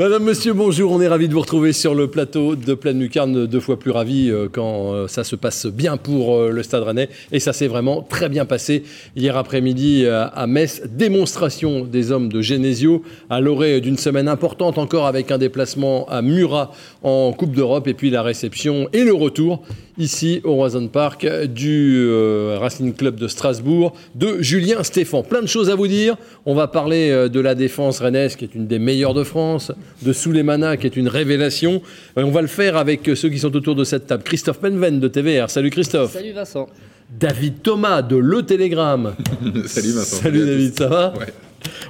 Madame, monsieur, bonjour. On est ravis de vous retrouver sur le plateau de Pleine Lucarne. Deux fois plus ravis euh, quand euh, ça se passe bien pour euh, le Stade Rennais. Et ça s'est vraiment très bien passé hier après-midi à Metz. Démonstration des hommes de Genesio à l'orée d'une semaine importante encore avec un déplacement à Murat en Coupe d'Europe et puis la réception et le retour ici au Roison Park du Racing Club de Strasbourg de Julien Stéphan. Plein de choses à vous dire. On va parler de la défense rennaise qui est une des meilleures de France de Souleymana, qui est une révélation. Euh, on va le faire avec ceux qui sont autour de cette table. Christophe Penven de TVR. Salut Christophe. Salut Vincent. David Thomas de Le Télégramme. Salut Vincent. Salut David, ça va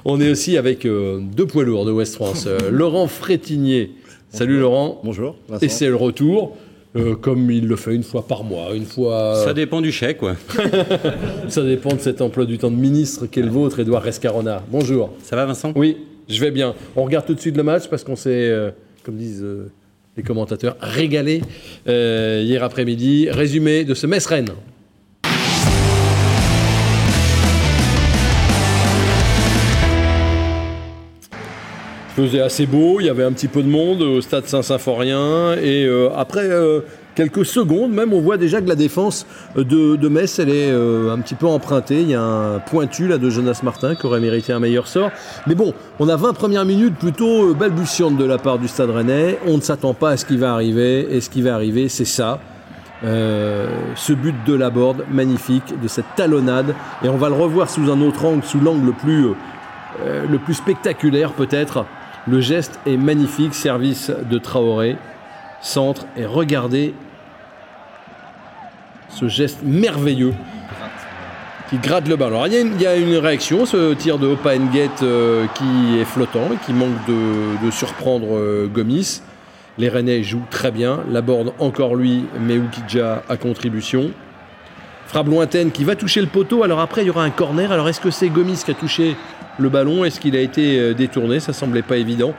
On est aussi avec euh, deux poids lourds de West France. Euh, Laurent Frétinier. Salut Laurent. Bonjour. Et c'est le retour. comme il le fait une fois par mois, une fois. Ça dépend du chèque, ouais. Ça dépend de cet emploi du temps de ministre qu'est le vôtre, Édouard Rescarona. Bonjour. Ça va, Vincent? Oui. Je vais bien. On regarde tout de suite le match parce qu'on s'est, euh, comme disent euh, les commentateurs, régalé euh, hier après-midi. Résumé de ce Metz-Rennes. Faisait assez beau, il y avait un petit peu de monde au stade Saint-Symphorien et après quelques secondes, même, on voit déjà que la défense de, Metz, elle est euh, un petit peu empruntée. Il y a un pointu là de Jonas Martin qui aurait mérité un meilleur sort. Mais bon, on a 20 premières minutes plutôt euh, balbutiantes de la part du Stade Rennais. On ne s'attend pas à ce qui va arriver. Et ce qui va arriver, c'est ça. Euh, ce but de la borde magnifique, de cette talonnade. Et on va le revoir sous un autre angle, sous l'angle le plus, le plus spectaculaire peut-être. Le geste est magnifique, service de Traoré centre et regardez ce geste merveilleux qui gratte le ballon. Alors il y, a une, réaction, ce tir de Opa euh, qui est flottant et qui manque de, surprendre euh, Gomis. Les Rennais jouent très bien. La borde encore lui, mais Oukidja à contribution. Frappe lointaine qui va toucher le poteau. Alors après, il y aura un corner. Alors est-ce que c'est Gomis qui a touché le ballon? Est-ce qu'il a été euh, détourné? Ça semblait pas évident.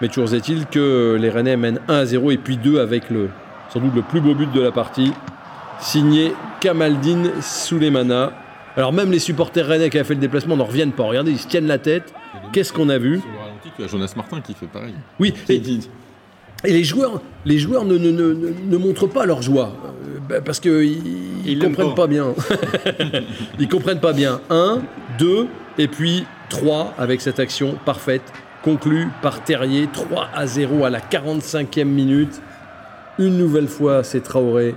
Mais toujours est-il que les Rennais mènent 1 à 0 et puis 2 avec le, sans doute le plus beau but de la partie, signé Kamaldine Souleymana. Alors même les supporters rennais qui ont fait le déplacement n'en reviennent pas. Regardez, ils se tiennent la tête. Qu'est-ce qu'on a vu? Il y a Jonas Martin qui fait pareil. Oui, et, les joueurs, les joueurs ne, ne, ne, montrent pas leur joie. Euh, bah, parce qu'ils ne comprennent pas, bien. ils comprennent pas bien. 1, 2, et puis 3 avec cette action parfaite conclu par Terrier, 3 à 0 à la 45e minute. Une nouvelle fois, c'est Traoré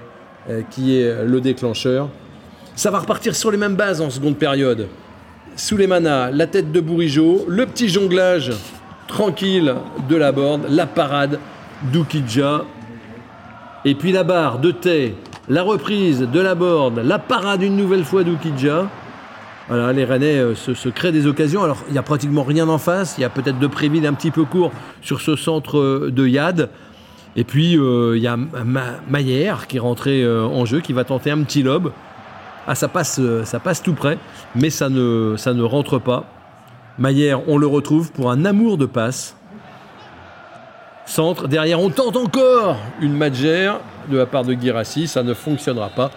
qui est le déclencheur. Ça va repartir sur les mêmes bases en seconde période. Souleymana, la tête de Bourigeau, le petit jonglage tranquille de la borde, la parade d'Oukidja. Et puis la barre de Tay, la reprise de la borde, la parade une nouvelle fois d'Oukidja. Voilà, les Rennais euh, se, créent des occasions. Alors, il n'y a pratiquement rien en face. Il y a peut-être de Préville un petit peu court sur ce centre euh, de Yad. Et puis, euh, il y a Maillère qui est rentré en jeu, qui va tenter un petit lob. Ah, ça passe, ça passe tout près, mais ça ne, ça ne rentre pas. Maillère, on le retrouve pour un amour de passe. Centre, derrière, on tente encore une Magère de la part de Girassi. Ça ne fonctionnera pas.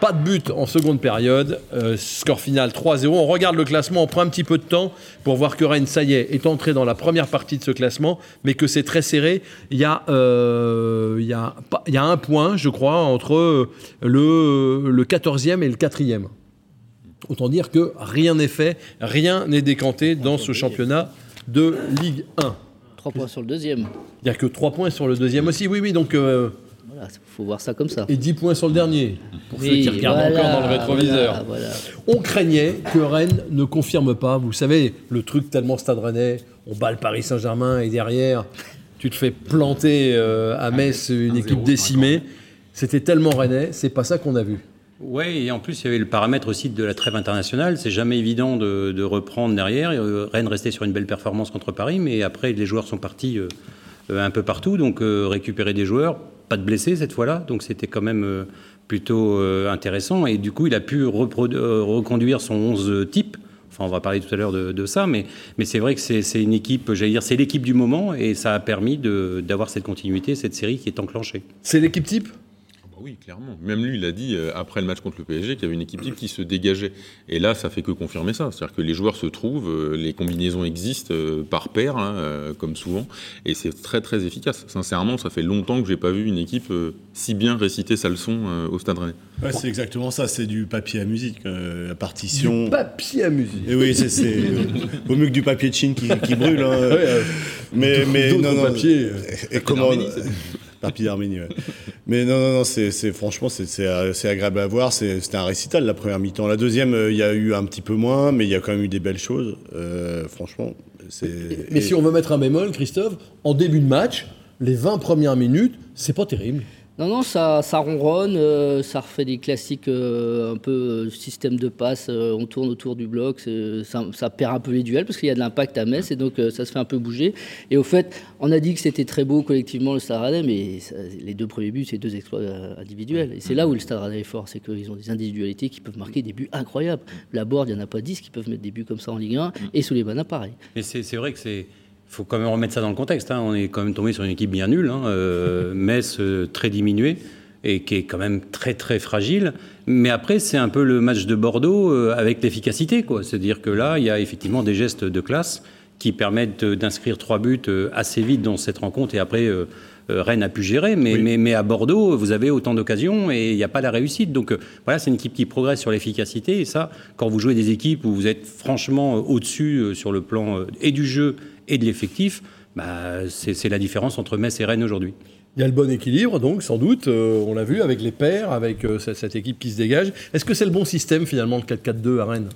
Pas de but en seconde période. Euh, score final 3-0. On regarde le classement, on prend un petit peu de temps pour voir que Rennes, ça y est, est entré dans la première partie de ce classement, mais que c'est très serré. Il y, a, euh, il, y a, il y a un point, je crois, entre le, le 14e et le 4e. Autant dire que rien n'est fait, rien n'est décanté dans ce championnat de Ligue 1. 3 points sur le deuxième. Il n'y a que 3 points sur le deuxième aussi, oui, oui, donc... Euh, il faut voir ça comme ça. Et 10 points sur le dernier, pour ceux qui regardent encore dans le rétroviseur. On craignait que Rennes ne confirme pas. Vous savez, le truc tellement stade rennais, on bat le Paris Saint-Germain et derrière, tu te fais planter euh, à Metz une équipe décimée. C'était tellement rennais, c'est pas ça qu'on a vu. Oui, et en plus, il y avait le paramètre aussi de la trêve internationale. C'est jamais évident de, reprendre derrière. Euh, Rennes restait sur une belle performance contre Paris, mais après, les joueurs sont partis euh, un peu partout. Donc, récupérer des joueurs, pas de blessés cette fois-là, donc c'était quand même euh, plutôt euh, intéressant. Et du coup, il a pu euh, reconduire son 11 type. Enfin, on va parler tout à l'heure de, ça, mais, mais c'est vrai que c'est une équipe, j'allais dire, c'est l'équipe du moment et ça a permis d'avoir cette continuité, cette série qui est enclenchée. C'est l'équipe type? Oui, clairement. Même lui, il a dit euh, après le match contre le PSG qu'il y avait une équipe type qui se dégageait. Et là, ça fait que confirmer ça. C'est-à-dire que les joueurs se trouvent, euh, les combinaisons existent euh, par paire, hein, comme souvent, et c'est très très efficace. Sincèrement, ça fait longtemps que j'ai pas vu une équipe si bien réciter sa leçon au Stade Rennais. Ouais, c'est exactement ça. C'est du papier à musique, la partition. Du papier à musique. Et oui, c'est au mieux que du papier de Chine qui, brûle. Hein. mais mais non non. Papier. Et comment Mais non, non, non, c'est franchement, c'est agréable à voir. C'était un récital la première mi-temps. La deuxième, euh, il y a eu un petit peu moins, mais il y a quand même eu des belles choses. Euh, franchement, c'est. Mais si on veut mettre un bémol, Christophe, en début de match, les 20 premières minutes, c'est pas terrible. Non, non, ça, ça ronronne, euh, ça refait des classiques euh, un peu euh, système de passe, on tourne autour du bloc, ça, perd un peu les duels parce qu'il y a de l'impact à Metz et donc ça se fait un peu bouger. Et au fait, on a dit que c'était très beau collectivement le Stade Rennais, mais les deux premiers buts, c'est deux exploits individuels. Et c'est là où le Stade Rennais est fort, c'est qu'ils ont des individualités qui peuvent marquer des buts incroyables. La Board, il n'y en a pas 10 qui peuvent mettre des buts comme ça en Ligue 1 et sous les pareil. Mais c'est vrai que c'est faut quand même remettre ça dans le contexte. Hein. On est quand même tombé sur une équipe bien nulle, hein. euh, Metz euh, très diminué et qui est quand même très très fragile. Mais après, c'est un peu le match de Bordeaux euh, avec l'efficacité. C'est-à-dire que là, il y a effectivement des gestes de classe qui permettent d'inscrire trois buts assez vite dans cette rencontre et après Rennes a pu gérer, mais, mais, mais, à Bordeaux, vous avez autant d'occasions et il n'y a pas la réussite. Donc voilà, c'est une équipe qui progresse sur l'efficacité. Et ça, quand vous jouez des équipes où vous êtes franchement au-dessus sur le plan et du jeu et de l'effectif, bah, c'est la différence entre Metz et Rennes aujourd'hui. Il y a le bon équilibre, donc, sans doute, euh, on l'a vu, avec les pairs, avec euh, cette, équipe qui se dégage. Est-ce que c'est le bon système, finalement, le 4-4-2 à Rennes?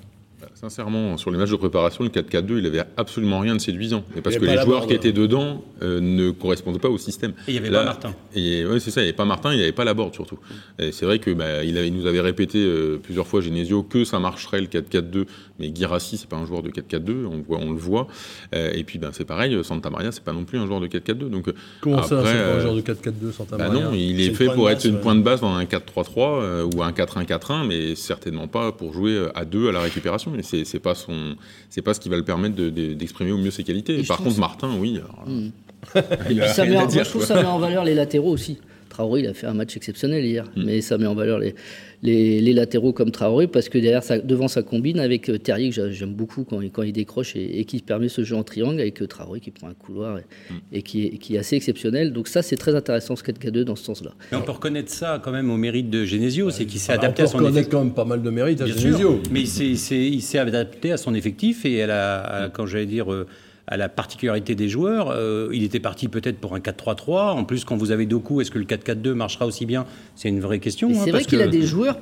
Sincèrement, sur les matchs de préparation, le 4-4-2, il avait absolument rien de séduisant. Et parce que les joueurs qui étaient dedans euh, ne correspondaient pas au système. Et il n'y avait pas Martin. Et, c'est ça, il n'y avait pas Martin, il n'y avait pas la board surtout. Et c'est vrai qu'il bah, il nous avait répété euh, plusieurs fois, Genesio, que ça marcherait le 4-4-2. Mais Girassi, c'est pas un joueur de 4-4-2, on, on le voit. Euh, et puis ben, c'est pareil, Santa Maria, c'est pas non plus un joueur de 4-4-2. Donc, Comment ça, c'est pas un joueur de 4-4-2, Santa bah Maria Non, il est, fait pour être une point de base dans un 4-3-3 ou un 4-1-4-1, mais certainement pas pour jouer à deux à la récupération. Et c'est pas son c'est pas ce qui va le permettre d'exprimer au mieux ses qualités. Par contre, Martin, oui. Ça met en, je trouve ça met en valeur les latéraux aussi. Traoré, il a fait un match exceptionnel hier, hmm. mais ça met en valeur les, les, latéraux comme Traoré parce que derrière, devant, ça combine avec euh, Terrier, que j'aime beaucoup quand, quand, il décroche et, qui permet ce jeu en triangle, avec euh, Traoré qui prend un couloir et, mm. qui, est, qui, est, assez exceptionnel. Donc, ça, c'est très intéressant ce 4K2 dans ce sens-là. Mais on peut reconnaître ça quand même au mérite de Genesio, c'est qu'il s'est ah bah, adapté à son effectif. On quand même pas mal de mérite à Genesio. mais il s'est adapté à son effectif et à la, quand j'allais dire. Euh, à la particularité des joueurs. Euh, il était parti peut-être pour un 4-3-3. En plus, quand vous avez Doku, est-ce que le 4-4-2 marchera aussi bien? C'est une vraie question. Hein, c'est vrai qu'il a des joueurs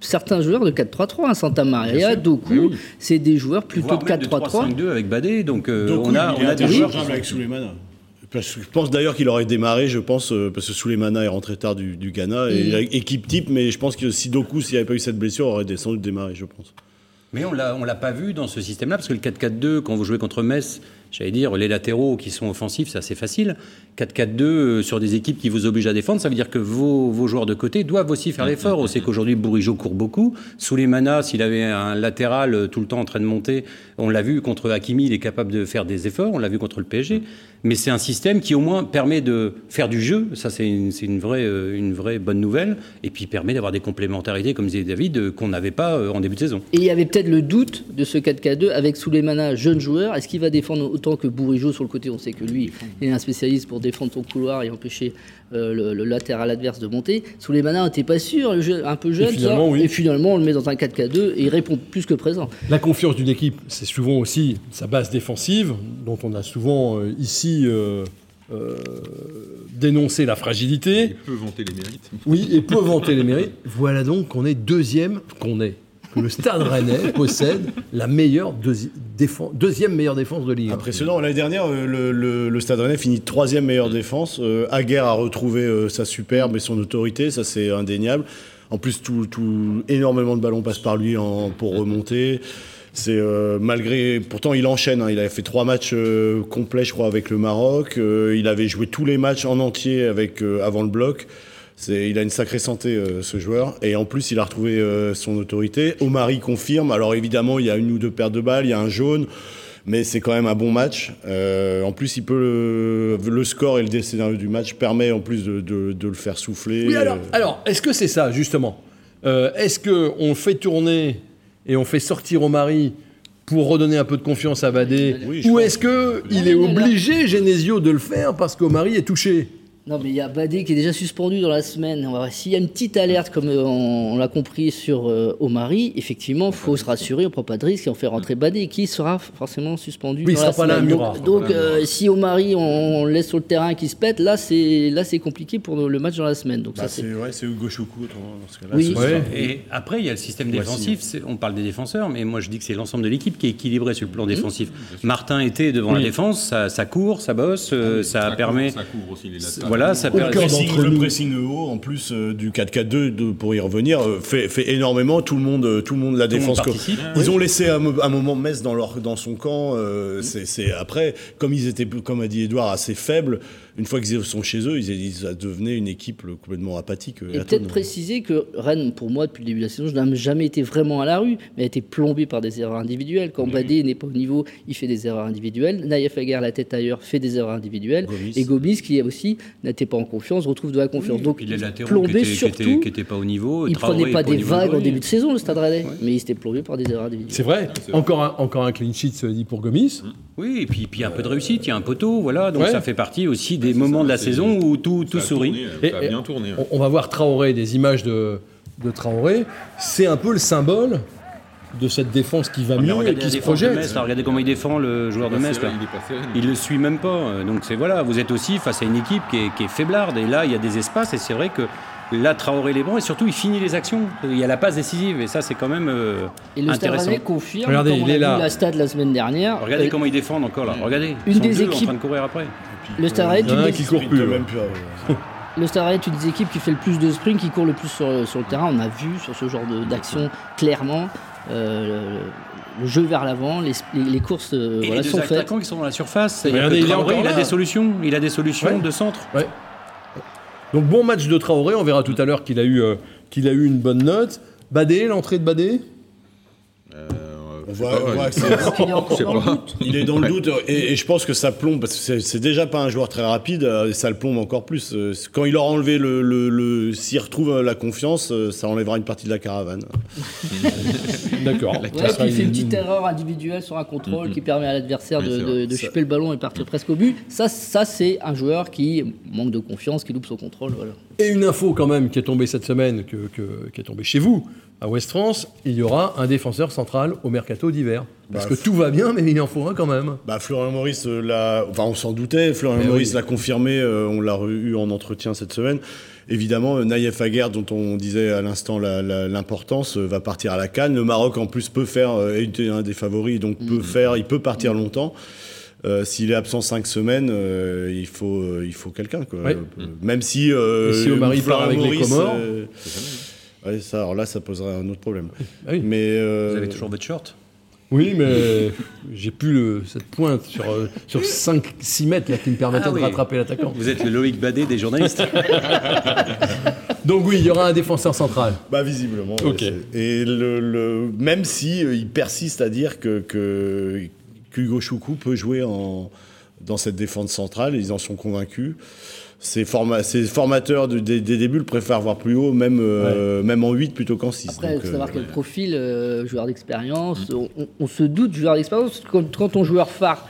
certains joueurs de 4-3-3, hein, Santa Maria, Doku, c'est des joueurs plutôt de 4-3-3. 5-2 avec Badé, donc euh, on a, on a des joueurs avec Souleymana. Je pense d'ailleurs qu'il aurait démarré, je pense, euh, parce que Souleymana est rentré tard du, Ghana, et, équipe type, mais je pense que si Doku, s'il n'y avait pas eu cette blessure, aurait sans doute démarré, je pense. Mais on ne l'a pas vu dans ce système-là, parce que le 4-4-2, quand vous jouez contre Metz, j'allais dire, les latéraux qui sont offensifs, c'est assez facile. 4-4-2 euh, sur des équipes qui vous obligent à défendre, ça veut dire que vos, joueurs de côté doivent aussi faire l'effort. On sait qu'aujourd'hui, Bourigeau court beaucoup. Manas, s'il avait un latéral euh, tout le temps en train de monter, on l'a vu contre Hakimi, il est capable de faire des efforts. On l'a vu contre le PSG. Mais c'est un système qui, au moins, permet de faire du jeu. Ça, c'est une, euh, vraie bonne nouvelle. Et puis, permet d'avoir des complémentarités, comme disait David, qu'on n'avait pas en début de saison. Et il y avait peut-être le doute de ce 4-4-2 avec Souleymana, jeune joueur. Est-ce qu'il va défendre autant que Bourigeau sur le côté? On sait que lui, est un spécialiste pour défendre son couloir et empêcher euh, le, latéral adverse de monter. Sous les manins, on n'était pas sûr, un peu jeune, et finalement, et finalement, on le met dans un 4K2 et il répond plus que présent. La confiance d'une équipe, c'est souvent aussi sa base défensive, dont on a souvent euh, ici. Euh, dénoncé la fragilité. Et peut vanter les mérites. Oui, et peut vanter les mérites. Voilà donc qu'on est deuxième, qu'on est le Stade Rennais possède la meilleure deuxième meilleure défense de Ligue 1. Impressionnant. L'année dernière, euh, le, Stade Rennais finit troisième meilleure défense. Euh, Aguerre a retrouvé euh, sa superbe et son autorité, ça c'est indéniable. En plus, tout, énormément de ballons passent par lui pour remonter. C'est malgré, pourtant il enchaîne. Hein. il avait fait trois matchs complets, je crois, avec le Maroc. il avait joué tous les matchs en entier avec avant le bloc il a une sacrée santé, euh, ce joueur. Et en plus, il a retrouvé euh, son autorité. Omari confirme. Alors évidemment, il y a une ou deux paires de balles, il y a un jaune. mais c'est quand même un bon match. en plus, il peut le, score et le scénario du match permet en plus de, de, le faire souffler. Oui, alors, alors est-ce que c'est ça justement? Est-ce que on fait tourner et on fait sortir au mari pour redonner un peu de confiance à Badé Ou est-ce qu'il est obligé, Genesio, de le faire parce qu'Omari est touché? Non, mais il y a Badé qui est déjà suspendu dans la semaine. S'il y a une petite alerte, comme euh, on, l'a compris sur euh, Omari, effectivement, il faut se rassurer, on ne prend pas de risque et on fait rentrer Badé, qui sera forcément suspendu. Oui, dans sera la pas là, Donc, donc euh, si Omari, on, on, laisse sur le terrain qui se pète, là, c'est là c'est compliqué pour le match dans la semaine. Donc, bah, c'est ouais, Hugo Choukou dans ce cas-là. Oui. Et après, il y a le système défensif. On parle des défenseurs, mais moi je dis que c'est l'ensemble de l'équipe qui est équilibré sur le plan mmh. défensif. Martin était devant la défense, ça, ça, court, ça bosse, ah ça, permet. ça couvre aussi les Voilà, ça permet le pressing haut, en plus euh, du 4-4-2, pour y revenir, euh, fait, fait, énormément. Tout le monde, euh, tout le monde la défense. Ils ont laissé un, moment Metz dans, leur, dans son camp. c'est après, comme ils étaient, comme a dit Edouard, assez faibles une fois qu'ils sont chez eux, ils, ils devenaient une équipe complètement apathique. Et peut-être préciser que Rennes, pour moi, depuis le début de la saison, je n'ai jamais été vraiment à la rue, mais a été plombé par des erreurs individuelles. Quand Badé n'est pas au niveau, il fait des erreurs individuelles. Naïef Aguerre, la tête ailleurs, fait des erreurs individuelles. Et Gomis, qui aussi n'était pas en confiance, retrouve de la confiance. Donc, il est plombé qui surtout. Qui n'était pas au niveau. Il ne prenait pas des vagues en début de saison, le Stade Rennais, mais il s'était plombé par des erreurs individuelles. C'est vrai. Encore un, encore un clean sheet dit pour Gomis. Oui, et puis, puis un peu de réussite, il y a un poteau, voilà. Donc ça fait partie aussi des moments de la saison où tout, tout sourit. ça a bien tourné. On, va voir Traoré, des images de, de Traoré. C'est un peu le symbole de cette défense qui va mieux et qui se projette. regardez comment il défend le joueur de Metz. Il, ne le suit même pas. Donc c'est voilà, vous êtes aussi face à une équipe qui est, qui est faiblarde. Et là, il y a des espaces et c'est vrai que Là, Traoré les bons et surtout il finit les actions. Il y a la passe décisive et ça c'est quand même euh, et le intéressant. confirme. Regardez, il est là. la stade la semaine dernière. Regardez comment ils défendent encore là. Regardez. Une des équipes en train de courir après. Le Stade Rennais, tu qui court plus. Même plus le Stade Rennais, une des équipes qui fait le plus de sprint, qui court le plus sur, sur le terrain. On a vu sur ce genre d'action clairement. Euh, le jeu vers l'avant, les, les, courses euh, et voilà, les sont faites. attaquants qui sont dans la surface. Regardez, il, Traoré, il, a des solutions, il a des solutions de centre. Ouais. Donc bon match de Traoré, on verra tout à l'heure qu'il a, eu, euh, qu'il a eu une bonne note. Badé, l'entrée de Badé? Voit, il, est dans le doute et, je pense que ça plombe parce que c'est déjà pas un joueur très rapide euh, et ça le plombe encore plus. Quand il aura enlevé le, le, s'il retrouve la confiance, ça enlèvera une partie de la caravane. D'accord. Ouais, il fait une petite erreur individuelle sur un contrôle qui permet à l'adversaire de, de, choper le ballon et partir presque au but. Ça, ça c'est un joueur qui manque de confiance, qui loupe son contrôle. Voilà. Et une info quand même qui est tombée cette semaine, que, qui est tombée chez vous, à West France, il y aura un défenseur central au mercato d'hiver. Parce bah, que tout va bien, mais il en faut un quand même. Bah, Florian Maurice, euh, l'a... enfin, on s'en doutait, Florian eh Maurice l'a confirmé, euh, on l'a eu en entretien cette semaine. Évidemment, euh, Naïef Aguerre, dont on disait à l'instant l'importance, va partir à la Cannes. Le Maroc, en plus, peut faire, est un des favoris, donc peut mm. faire, il peut partir longtemps. S'il est absent cinq semaines, il faut, il faut quelqu'un. Même si, si Omar part avec les Comores. Ouais, ça, alors là, ça poserait un autre problème. Ah oui. Mais euh, Vous avez toujours votre short Oui, mais j'ai plus cette pointe sur, euh, sur 5-6 mètres là, qui me permettrait ah de rattraper l'attaquant. Vous êtes le Loïc Badet des journalistes. Donc oui, il y aura un défenseur central. Bah visiblement. Ok. Et le, même si euh, il persiste à dire que, que Hugo Choukou peut jouer en, dans cette défense centrale, ils en sont convaincus ces, formateurs des, débuts le préfèrent voir plus haut, même, euh, même en 8 plutôt qu'en 6. Après, il faut savoir euh, quel profil, euh, joueur d'expérience. On, on, se doute, joueur d'expérience, quand, quand ton joueur phare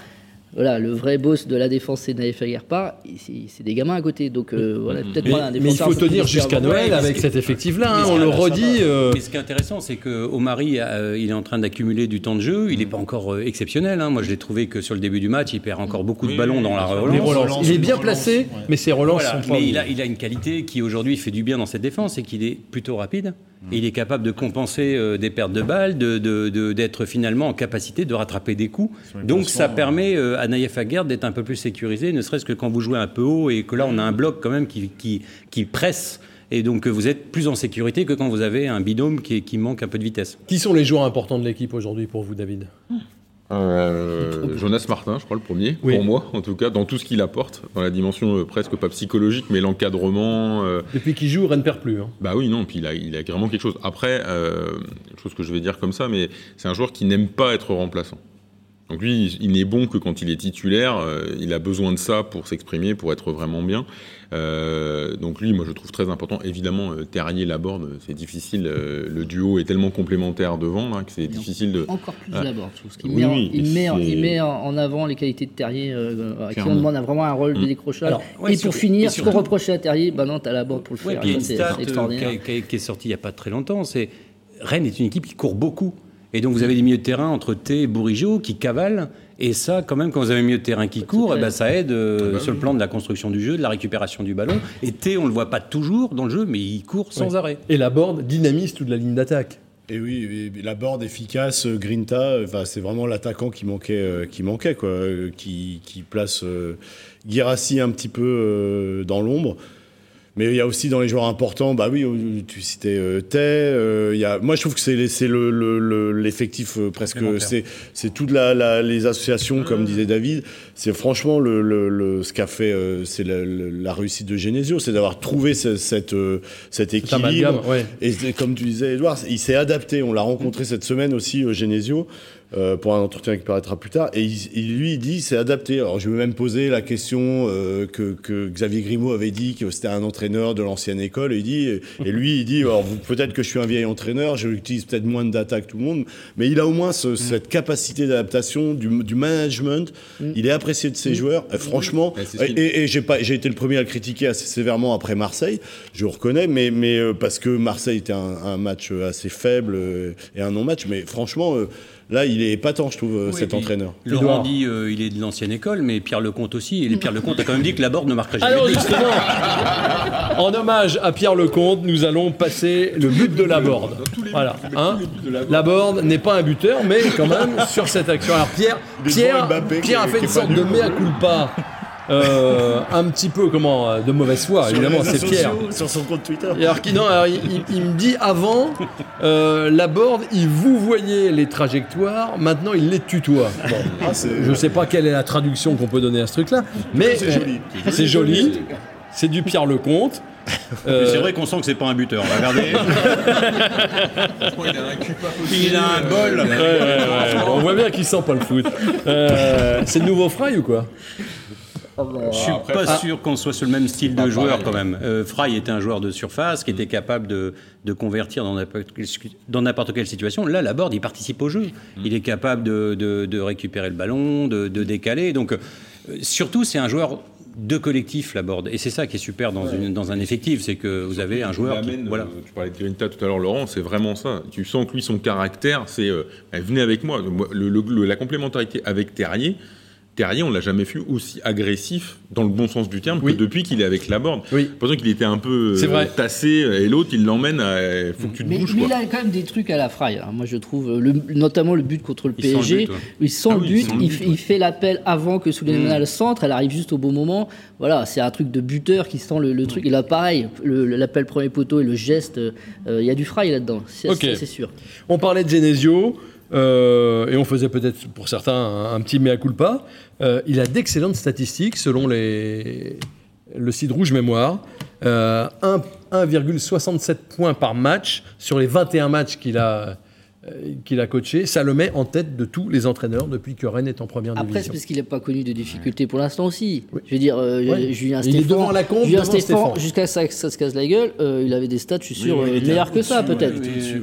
voilà, le vrai boss de la défense, c'est Naïf Aguerpa. C'est des gamins à côté. Donc, euh, voilà, peut-être pas un Mais il faut tenir jusqu'à Noël avec cet effectif-là. Hein, on le redit. Euh. Mais ce qui est intéressant, c'est qu'Omari, euh, il est en train d'accumuler du temps de jeu. Il n'est pas encore exceptionnel. Hein. Moi, je l'ai trouvé que sur le début du match, il perd encore beaucoup de ballons dans la relance. Il est bien placé, mais ses relances sont pas. Mais il a, il a une qualité qui aujourd'hui fait du bien dans cette défense et qu'il est plutôt rapide. Et il est capable de compenser des pertes de balles, d'être de, de, finalement en capacité de rattraper des coups. Donc ça permet à Naïef Aguerd d'être un peu plus sécurisé, ne serait-ce que quand vous jouez un peu haut et que là on a un bloc quand même qui, qui, qui presse. Et donc vous êtes plus en sécurité que quand vous avez un binôme qui, qui manque un peu de vitesse. Qui sont les joueurs importants de l'équipe aujourd'hui pour vous, David? Euh, Jonas Martin, je crois, le premier, pour moi, en tout cas, dans tout ce qu'il apporte, dans la dimension euh, presque pas psychologique, mais l'encadrement. Euh, Depuis qu'il joue, Rennes ne perd plus. Hein. Bah oui, non, puis il a, il a vraiment quelque chose. Après, une chose que je vais dire comme ça, mais c'est un joueur qui n'aime pas être remplaçant. Donc lui, il n'est bon que quand il est titulaire, il a besoin de ça pour s'exprimer, pour être vraiment bien. Euh, donc lui, moi je trouve très important. Évidemment, euh, Terrier Laborde, c'est difficile. Euh, le duo est tellement complémentaire devant là, que c'est difficile de. Encore plus ah. Laborde, je trouve. Il, met, oui, il, met, il, met, en avant les qualités de Terrier, à qui on demande vraiment un rôle de mmh. décrochage. et pour finir, ce qu'on reprochait à Terrier, bah non, t'as Laborde pour le faire. Ouais, c'est extraordinaire. Qui, qui est sorti il n'y a pas très longtemps, c'est Rennes est une équipe qui court beaucoup. Et donc vous avez des milieux de terrain entre T et Bourigeau qui cavalent. Et ça, quand même, quand vous avez un milieu de terrain qui court, eh ben, ça aide euh, ah bah sur le plan de la construction du jeu, de la récupération du ballon. Et T, on ne le voit pas toujours dans le jeu, mais il court sans arrêt. Et la board dynamise toute la ligne d'attaque. Et oui, la board efficace, euh, Grinta, enfin, c'est vraiment l'attaquant qui manquait, euh, qui manquait quoi, qui, qui place euh, Girassi un petit peu dans l'ombre. Mais il y a aussi dans les joueurs importants, bah oui, tu citais euh, Tay. Euh, y a, moi, je trouve que c'est l'effectif le, le, euh, presque. C'est toutes la, les associations, comme mmh. disait David. C'est franchement le, ce qu'a fait, c'est la, réussite de Genesio, c'est d'avoir trouvé cette, cet équilibre. Et comme tu disais, Edouard, il s'est adapté. On l'a rencontré cette semaine aussi, Genesio. Euh, pour un entretien qui paraîtra plus tard. Et il, lui, il dit c'est adapté. Alors je vais même poser la question euh, que, que, Xavier Grimaud avait dit que c'était un entraîneur de l'ancienne école. Et, il dit, et lui, il dit alors peut-être que je suis un vieil entraîneur, j'utilise peut-être moins de data que tout le monde, mais il a au moins ce, mm. cette capacité d'adaptation, du, du, management. Mm. Il est apprécié de ses mm. joueurs. Et franchement, et, et j'ai pas, j'ai été le premier à le critiquer assez sévèrement après Marseille. Je le reconnais, mais, mais euh, parce que Marseille était un, un match assez faible et un non-match. Mais franchement. Là, il est épatant, je trouve, cet entraîneur. Laurent dit euh, il est de l'ancienne école, mais Pierre Lecomte aussi. Et Pierre Lecomte a quand même dit que la Borde ne marquerait jamais. Alors justement, en hommage à Pierre Lecomte, nous allons passer le but de la Borde. Voilà. Hein la Borde n'est pas un buteur, mais quand même sur cette action. Alors Pierre, Pierre, Pierre a fait une sorte de mea culpa euh, un petit peu comment euh, de mauvaise foi, évidemment, c'est Pierre. Sur son compte Twitter. alors, non, il, me dit avant, euh, la board, il vous voyez les trajectoires, maintenant il les tutoie. Ah, je ne sais pas quelle est la traduction qu'on peut donner à ce truc-là, mais c'est joli. C'est joli. C'est du Pierre Lecomte. Euh... C'est vrai qu'on sent que c'est pas un buteur. Regardez. il a un bol. On voit bien qu'il sent pas le foot. Euh, c'est le nouveau Fry ou quoi? Je suis pas ah. sûr qu'on soit sur le même style de joueur quand même. Euh, Fry était un joueur de surface qui était capable de, de convertir dans n'importe quelle situation. Là, la board, il participe au jeu. Mm. Il est capable de, de, récupérer le ballon, de, décaler. Donc, euh, surtout, c'est un joueur de collectif, la board. Et c'est ça qui est super dans, une, dans un effectif, c'est que vous avez un joueur. voilà. Euh, tu parlais de Grinta tout à l'heure, Laurent, c'est vraiment ça. Tu sens que lui, son caractère, c'est venez avec moi. Le, la complémentarité avec Terrier Terrier, on l'a jamais vu aussi agressif, dans le bon sens du terme, que depuis qu'il est avec la borne. Oui. Pour qu'il était un peu euh, tassé, et l'autre, il l'emmène à. faut que tu te mais, bouges. Mais il a quand même des trucs à la fraille. Hein. Moi, je trouve, le, notamment le but contre le PSG. Il sent le but, il, fait l'appel avant que Souleymane mmh. le centre, elle arrive juste au bon moment. Voilà, c'est un truc de buteur qui sent le, truc. Et là, pareil, l'appel premier poteau et le geste, euh, il y a du fraille là-dedans, c'est sûr. On parlait de Genesio. Euh, et on faisait peut-être pour certains un, petit mea culpa. Euh, il a d'excellentes statistiques selon le site Rouge Mémoire. 1,67 euh, points par match sur les 21 matchs qu'il a qu'il a coaché, ça le met en tête de tous les entraîneurs depuis que Rennes est en première division. Après, c'est parce qu'il n'a pas connu de difficultés pour l'instant aussi. Je veux dire, euh, Julien Stéphane. Il est devant la compte, Julien Stéphane, jusqu'à ça, ça se casse la gueule, euh, il avait des stats, je suis sûr, meilleurs que ça peut-être.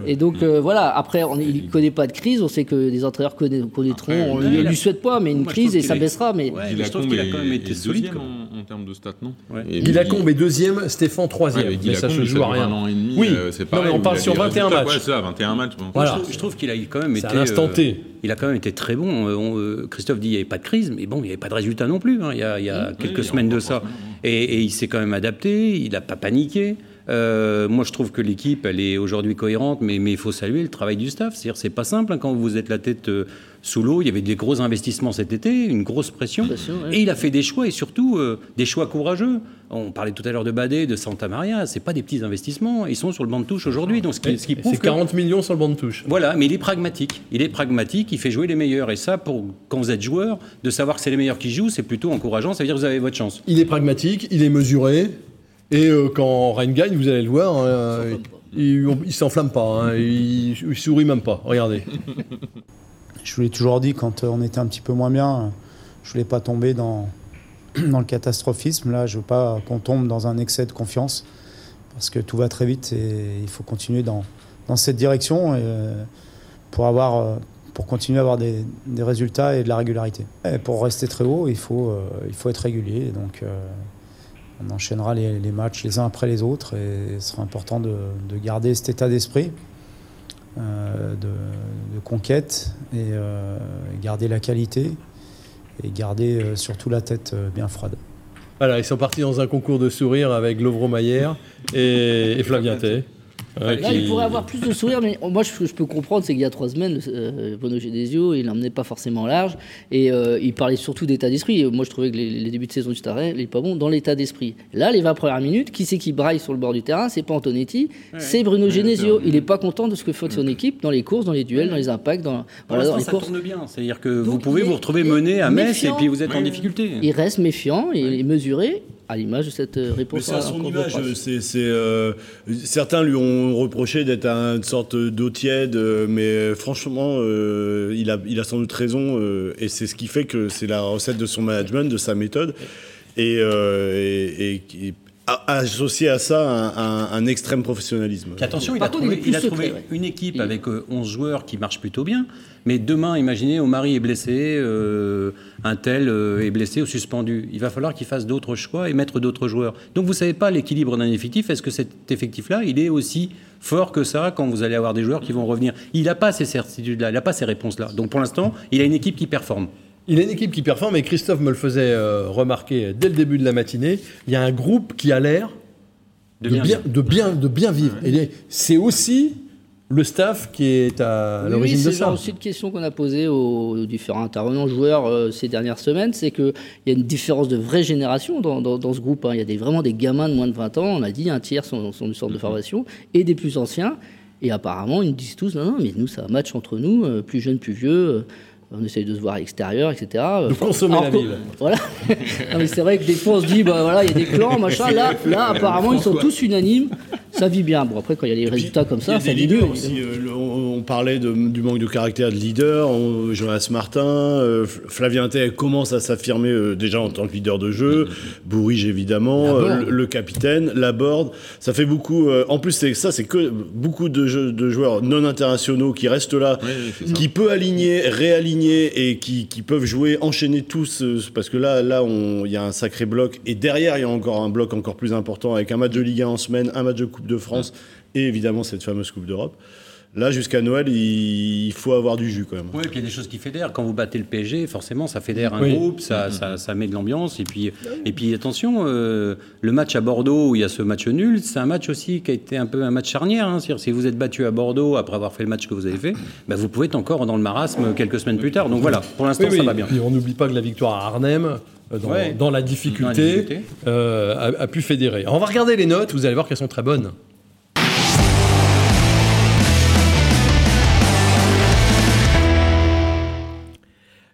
Et donc voilà, après, on, il ne connaît pas de crise, on sait que les entraîneurs connaîtront, on ne lui souhaite pas, mais une crise et ça baissera. Mais je trouve qu'il a quand même été solide en termes de stats, non Guilacombe est deuxième, Stéphane troisième. Mais ça se joue à rien. Oui, on parle sur 21 matchs. 21 matchs. Je trouve qu'il a quand même été. Euh, il a quand même été très bon. Euh, euh, Christophe dit qu'il n'y avait pas de crise, mais bon, il n'y avait pas de résultat non plus. Hein. il y a, quelques semaines de ça. Et, il s'est quand même adapté. Il n'a pas paniqué. Moi, je trouve que l'équipe, elle est aujourd'hui cohérente, mais il faut saluer le travail du staff. C'est-à-dire, c'est pas simple hein, quand vous êtes la tête sous l'eau. Il y avait des gros investissements cet été, une grosse pression. Et il a fait des choix, et surtout euh, des choix courageux. On parlait tout à l'heure de Badé, de Santa Maria. C'est pas des petits investissements. Ils sont sur le banc de touche aujourd'hui. Donc, ce qui, C'est 40 millions sur le banc de touche. Voilà, mais il est pragmatique. Il est pragmatique, il fait jouer les meilleurs. Et ça, pour, quand vous êtes joueur, de savoir que c'est les meilleurs qui jouent, c'est plutôt encourageant. Ça veut dire que vous avez votre chance. Il est pragmatique, il est mesuré. Et euh, quand Rennes gagne, vous allez le voir, hein, il, il s'enflamme pas, hein, il, il sourit même pas. Regardez. je vous l'ai toujours dit quand on était un petit peu moins bien, je voulais pas tomber dans, dans le catastrophisme. Là, je veux pas qu'on tombe dans un excès de confiance parce que tout va très vite et il faut continuer dans, dans cette direction et, pour avoir pour continuer à avoir des, des, résultats et de la régularité. Et pour rester très haut, il faut, il faut être régulier. Donc, on enchaînera les, matchs les uns après les autres et ce sera important de, garder cet état d'esprit euh, de, conquête et euh, garder la qualité et garder euh, surtout la tête bien froide. Voilà, ils sont partis dans un concours de sourire avec Lovro Maillère et, et Flavien Tay. Là, il pourrait avoir plus de sourire, mais moi, je, je peux comprendre, c'est qu'il y a trois semaines, euh, Bono Genesio, il n'emmenait pas forcément large, et euh, il parlait surtout d'état d'esprit. Moi, je trouvais que les, débuts de saison du Stade il n'est pas bon dans l'état d'esprit. Là, les 20 premières minutes, qui c'est qui braille sur le bord du terrain? C'est pas Antonetti, c'est Bruno Genesio. Il n'est pas content de ce que fait son équipe dans les courses, dans les duels, dans les impacts, dans, voilà, dans les ça tourne bien, c'est-à-dire que vous pouvez vous retrouver mené à Metz et puis vous êtes en difficulté. Il reste méfiant et mesuré, à l'image de cette euh, réponse. C'est à son image. C'est, euh, certains lui ont reproché d'être une sorte d'eau tiède, euh, mais franchement, il, a, il a sans doute raison, et c'est ce qui fait que c'est la recette de son management, de sa méthode. Et, et, et, associé à ça un, extrême professionnalisme. attention, il a trouvé, il a trouvé une équipe avec 11 joueurs qui marche plutôt bien, mais demain, imaginez, Omari est blessé, euh, un tel euh, est blessé ou suspendu. Il va falloir qu'il fasse d'autres choix et mettre d'autres joueurs. Donc vous ne savez pas l'équilibre d'un effectif. Est-ce que cet effectif-là, il est aussi fort que ça quand vous allez avoir des joueurs qui vont revenir? Il n'a pas ces certitudes-là, il n'a pas ces réponses-là. Donc pour l'instant, il a une équipe qui performe. Il a une équipe qui performe et Christophe me le faisait euh, remarquer dès le début de la matinée. Il y a un groupe qui a l'air de, bien, de, bien, de bien vivre. Et c'est aussi le staff qui est à l'origine de ça. C'est aussi une question qu'on a posée aux, différents intervenants joueurs euh, ces dernières semaines, c'est qu'il y a une différence de vraie génération dans, dans, ce groupe. Hein. Il y a des, vraiment des gamins de moins de 20 ans, on a dit un tiers sont, sont du centre de mhm. formation, et des plus anciens. Et apparemment, ils disent tous, non, non, mais nous, c'est un match entre nous, euh, plus jeunes, plus vieux. Euh, on essaye de se voir à l'extérieur, etc. De consommer la ville. Voilà. mais c'est vrai que des fois, on se dit, bah voilà, il y a des clans, machin. Là, là apparemment, ils sont tous unanimes ça vit bien. Bon, après, quand il y a des résultats comme ça, ça vit mieux. Euh, on, parlait du manque de caractère de leader. Jonas Martin, euh, Flavien Tay commence à s'affirmer euh, déjà en tant que leader de jeu. Bourrige, évidemment. Le, capitaine, Laborde. Ça fait beaucoup. en plus, c'est ça, c'est que beaucoup de, de, joueurs non internationaux qui restent là, qui peuvent aligner, réaligner et qui, qui, peuvent jouer, enchaîner tous. parce que là, là, il y a un sacré bloc. Et derrière, il y a encore un bloc encore plus important avec un match de Ligue 1 en semaine, un match de Coupe de France et évidemment cette fameuse Coupe d'Europe. Là, jusqu'à Noël, il faut avoir du jus quand même. Oui, et puis il y a des choses qui fédèrent. Quand vous battez le PSG, forcément, ça fédère un groupe, ça, ça, ça, met de l'ambiance. Et puis, et puis attention, euh, le match à Bordeaux où il y a ce match nul, c'est un match aussi qui a été un peu un match charnière. Hein. Si vous êtes battu à Bordeaux après avoir fait le match que vous avez fait, ben vous pouvez être encore dans le marasme quelques semaines plus tard. Donc voilà, pour l'instant, ça va bien. Et on n'oublie pas que la victoire à Arnhem, euh, dans, la difficulté, euh, a, a, pu fédérer. On va regarder les notes, vous allez voir qu'elles sont très bonnes.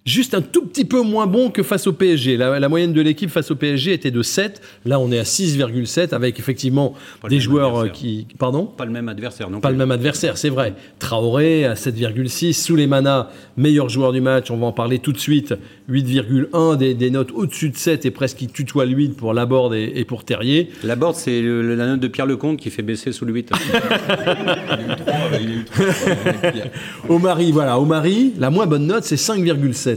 Juste un tout petit peu moins bon que face au PSG. La, moyenne de l'équipe face au PSG était de 7. Là, on est à 6,7 avec effectivement des joueurs euh, qui. Pardon? Pas le même adversaire, non Pas le même adversaire, c'est vrai. Traoré à 7,6. Souleymana, meilleur joueur du match, on va en parler tout de suite. 8,1. Des, notes au-dessus de 7 et presque qui tutoie le 8 pour Laborde et, et pour Terrier. Laborde, c'est la note de Pierre Lecomte qui fait baisser sous le 8. Omari, voilà. Omari, la moins bonne note, c'est 5,7.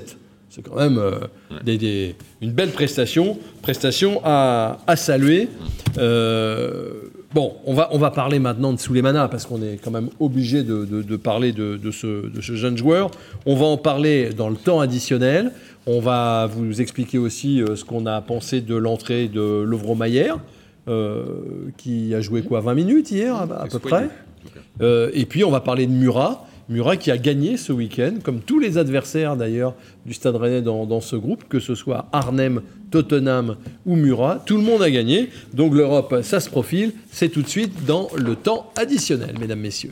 C'est quand même euh, une belle prestation, prestation à, saluer. Euh, bon, on va, on va parler maintenant de Souleymana parce qu'on est quand même obligé de, parler de, ce, jeune joueur. On va en parler dans le temps additionnel. On va vous expliquer aussi euh, ce qu'on a pensé de l'entrée de Lovro Mayer, qui a joué quoi 20 minutes hier à, peu près. et puis on va parler de Murat. Murat qui a gagné ce week-end, comme tous les adversaires d'ailleurs du Stade Rennais dans, ce groupe, que ce soit Arnhem, Tottenham ou Murat, tout le monde a gagné. Donc l'Europe, ça se profile. C'est tout de suite dans le temps additionnel, mesdames, messieurs.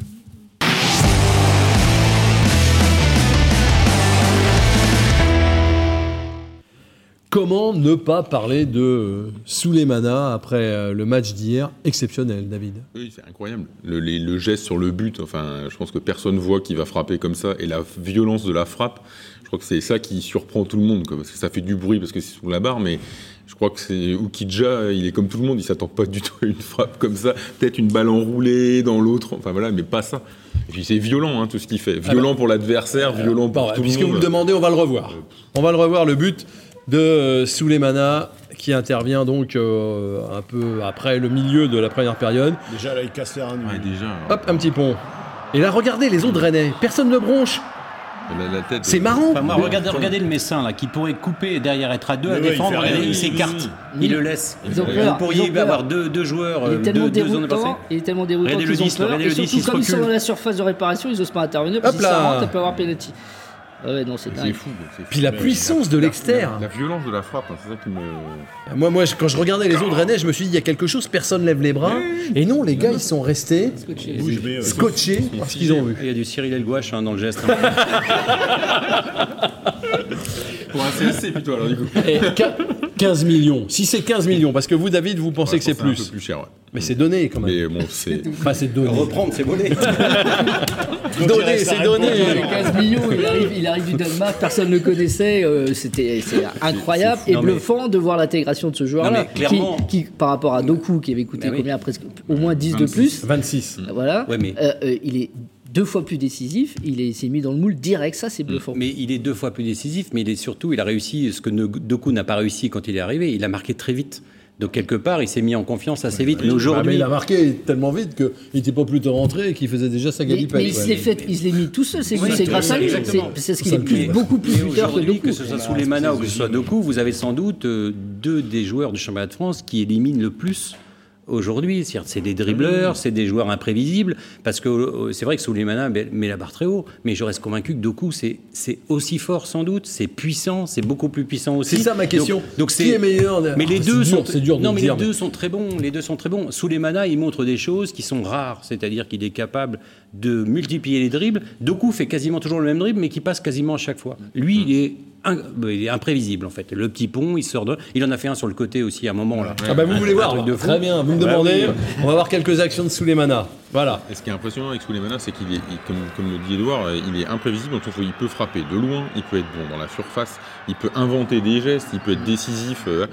Comment ne pas parler de Souleymana après euh, le match d'hier Exceptionnel, David? Oui, c'est incroyable. Le, le, geste sur le but, enfin, je pense que personne voit qui va frapper comme ça. Et la violence de la frappe, je crois que c'est ça qui surprend tout le monde. parce que ça fait du bruit parce que c'est sous la barre, mais je crois que c'est Ukidja, il est comme tout le monde, il s'attend pas du tout à une frappe comme ça. Peut-être une balle enroulée dans l'autre, enfin voilà, mais pas ça. Et puis c'est violent, hein, tout ce qu'il fait. Violent pour l'adversaire, violent pour tout le monde. Puisque vous le demandez, on va le revoir. On va le revoir, le but de euh, Souleymana qui intervient donc euh, un peu après le milieu de la première période. Déjà là il casse les reins. déjà. Hop, un petit pont. Et là regardez les autres Rennais, personne ne bronche. C'est marrant. moi, regardez, regardez le Messin là, qui pourrait couper derrière être à deux à défendre, il, s'écarte, il, le laisse. Ils ont peur. Vous pourriez avoir deux, deux, joueurs. Il est tellement déroutant. Il est tellement déroutant qu'ils ont peur. Et surtout comme ils sont dans la surface de réparation, ils n'osent pas intervenir parce que si ça rentre, ça peut avoir penalty. Ah ouais, non, c'est fou. Puis la puissance de l'extérieur. La, violence de la frappe, hein, c'est ça qui me. Moi, moi, quand je regardais les autres Rennais, je me suis dit, il y a quelque chose, personne lève les bras. Et non, les gars, ils sont restés scotchés, parce qu'ils ont vu. Il y a du Cyril Elgouache hein, dans le geste. Hein. Pour un CSC plutôt, alors du coup. 15 millions. Si c'est 15 millions, parce que vous, David, vous pensez que c'est plus. Un peu plus cher, ouais. Mais c'est donné quand même. Mais bon, c'est. Enfin, c'est donné. Reprendre, c'est volé. donné, c'est donné. 15 millions, il arrive, il arrive du Danemark, personne ne le connaissait. Euh, C'était incroyable et bluffant de voir l'intégration de ce joueur-là. Qui, par rapport à Doku, qui avait coûté combien Presque au moins 10 de plus. 26. Voilà. mais... Euh, euh, il est deux fois plus décisif, il s'est mis dans le moule direct, ça c'est bluffant. Mais il est deux fois plus décisif, mais il est surtout, il a réussi ce que Doku n'a pas réussi quand il est arrivé, il a marqué très vite. Donc quelque part, il s'est mis en confiance assez vite. Mais aujourd'hui, il a marqué tellement vite qu'il n'était pas plutôt rentré et qu'il faisait déjà sa galipette. Mais, il se l'est fait, il l'est mis tout seul. C'est grâce à lui. C'est ce qu'il est plus, beaucoup plus buteur que Doku. Que ce soit sous les manas ou que ce soit Doku, vous avez sans doute euh, deux des joueurs du championnat de France qui éliminent le plus aujourd'hui. C'est des dribbleurs, c'est des joueurs imprévisibles, parce que euh, c'est vrai que Souleymana met la barre très haut, mais je reste convaincu que Doku, c'est aussi fort sans doute, c'est puissant, c'est beaucoup plus puissant aussi. C'est ça ma question. Donc, Qui est meilleur Mais les deux sont, dur non, mais les deux sont très bons. Les deux sont très bons. Souleymana, il montre des choses qui sont rares, c'est-à-dire qu'il est capable de multiplier les dribbles. Doku fait quasiment toujours le même dribble, mais qui passe quasiment à chaque fois. Lui, il est imprévisible en fait. Le petit pont, il sort de. Il en a fait un sur le côté aussi à un moment là. Ah bah vous voulez voir Très bien, vous me bah demandez. On va voir quelques actions de Souleymana. Voilà. Et ce qui est impressionnant avec Souleymana, c'est qu'il est, comme, comme, le dit Edouard, il est imprévisible dans le sens où il peut frapper de loin, il peut être bon dans la surface, il peut inventer des gestes, il peut être décisif. Euh,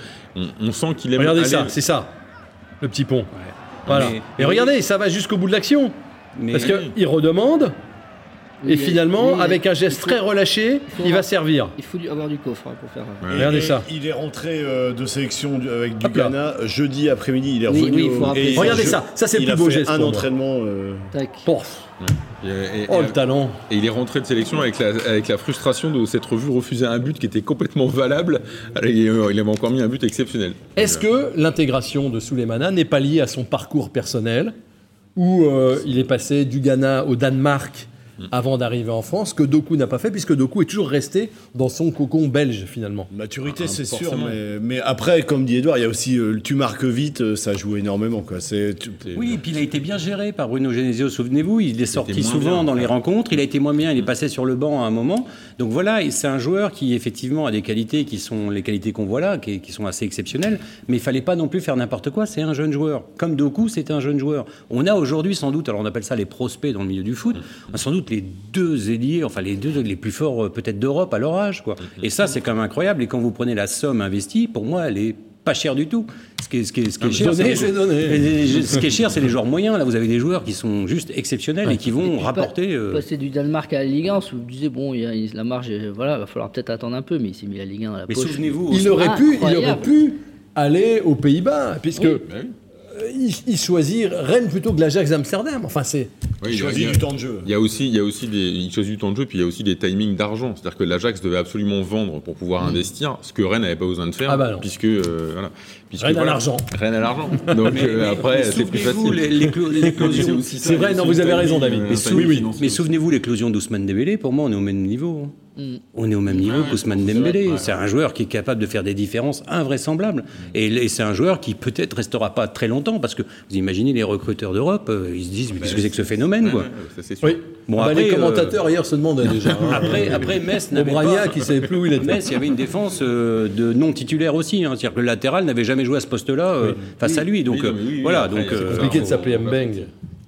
on, sent qu'il aime. Regardez ça, c'est ça, le petit pont. Voilà. et regardez, ça va jusqu'au bout de l'action. Parce qu'il redemande, et finalement, avec un geste très relâché, il va servir. Il faut avoir du coffre hein, pour faire. Regardez ça. Il est rentré euh, de sélection avec du Ghana jeudi après-midi. Il est revenu. Regardez ça. Ça, c'est le plus beau geste. Un entraînement. Euh... oh le talent Et il est rentré de sélection avec la, avec la frustration de s'être vu refuser un but qui était complètement valable. il avait encore mis un but exceptionnel. Est-ce que l'intégration de Souleymana n'est pas liée à son parcours personnel où euh, il est passé du Ghana au Danemark avant d'arriver en France, que Doku n'a pas fait, puisque Doku est toujours resté dans son cocon belge finalement. Maturité, ah, c'est sûr, mais, après, comme dit Edouard, il y a aussi euh, tu marques vite, euh, ça joue énormément. Quoi. Oui, et puis il a été bien géré par Bruno Genesio, souvenez-vous, il est sorti souvent dans les rencontres, il a été moins bien, il est passé sur le banc à un moment. Donc voilà, c'est un joueur qui effectivement a des qualités qui sont les qualités qu'on voit là, qui, sont assez exceptionnelles, mais il fallait pas non plus faire n'importe quoi, c'est un jeune joueur. Comme Doku, c'est un jeune joueur. On a aujourd'hui sans doute, alors on appelle ça les prospects dans le milieu du foot, mm. sans doute les deux ailiers, enfin les deux les plus forts euh, peut-être d'Europe à leur âge. Quoi. Et ça, c'est quand même incroyable. Et quand vous prenez la somme investie, pour moi, elle est pas chère du tout. Ce qui est, ce qui est, ce qui est cher, c'est ce qui est cher, c'est les joueurs moyens. Là, vous avez des joueurs qui sont juste exceptionnels et qui vont rapporter. Euh... Passer du Danemark à la Ligue 1, vous disiez bon, il y a, la marge, voilà, va falloir peut-être attendre un peu, mais il s'est mis la Ligue 1 à la mais poche. souvenez-vous, il aurait pu, il aurait pu aller aux Pays-Bas, puisque. Oui. Bah euh, il, choisit Rennes plutôt que l'Ajax Amsterdam. Enfin, c'est. il choisit du temps de jeu. Il y a aussi, il y a aussi des, il choisit du temps de jeu, puis il y a aussi des timings d'argent. C'est-à-dire que l'Ajax devait absolument vendre pour pouvoir mm. investir, ce que Rennes n'avait pas besoin de faire, ah bah puisque euh, voilà. Puisque, Rennes à l'argent. Rennes à l'argent. Donc euh, après, c'est plus facile. C'est vrai, non, vous avez raison, David. Mais, souvenez-vous l'éclosion d'Ousmane Dembélé. Pour moi, on est au même niveau. Mm. On est au même niveau qu'Ousmane Dembélé. C'est un joueur qui est capable de faire des différences invraisemblables. Et, c'est un joueur qui peut-être restera pas très longtemps parce que vous imaginez les recruteurs d'Europe, euh, ils se disent mais qu'est-ce que c'est que ce phénomène quoi. Oui. Bon, bah, après, les commentateurs hier se demandaient déjà. Hein. après, après Metz n'avait pas. qui savait plus où il était. Metz, il y avait une défense euh, de non titulaire aussi. Hein. C'est-à-dire que le latéral n'avait jamais joué à ce poste-là euh, face à lui. Donc voilà. Donc c'est compliqué de s'appeler Mbeng.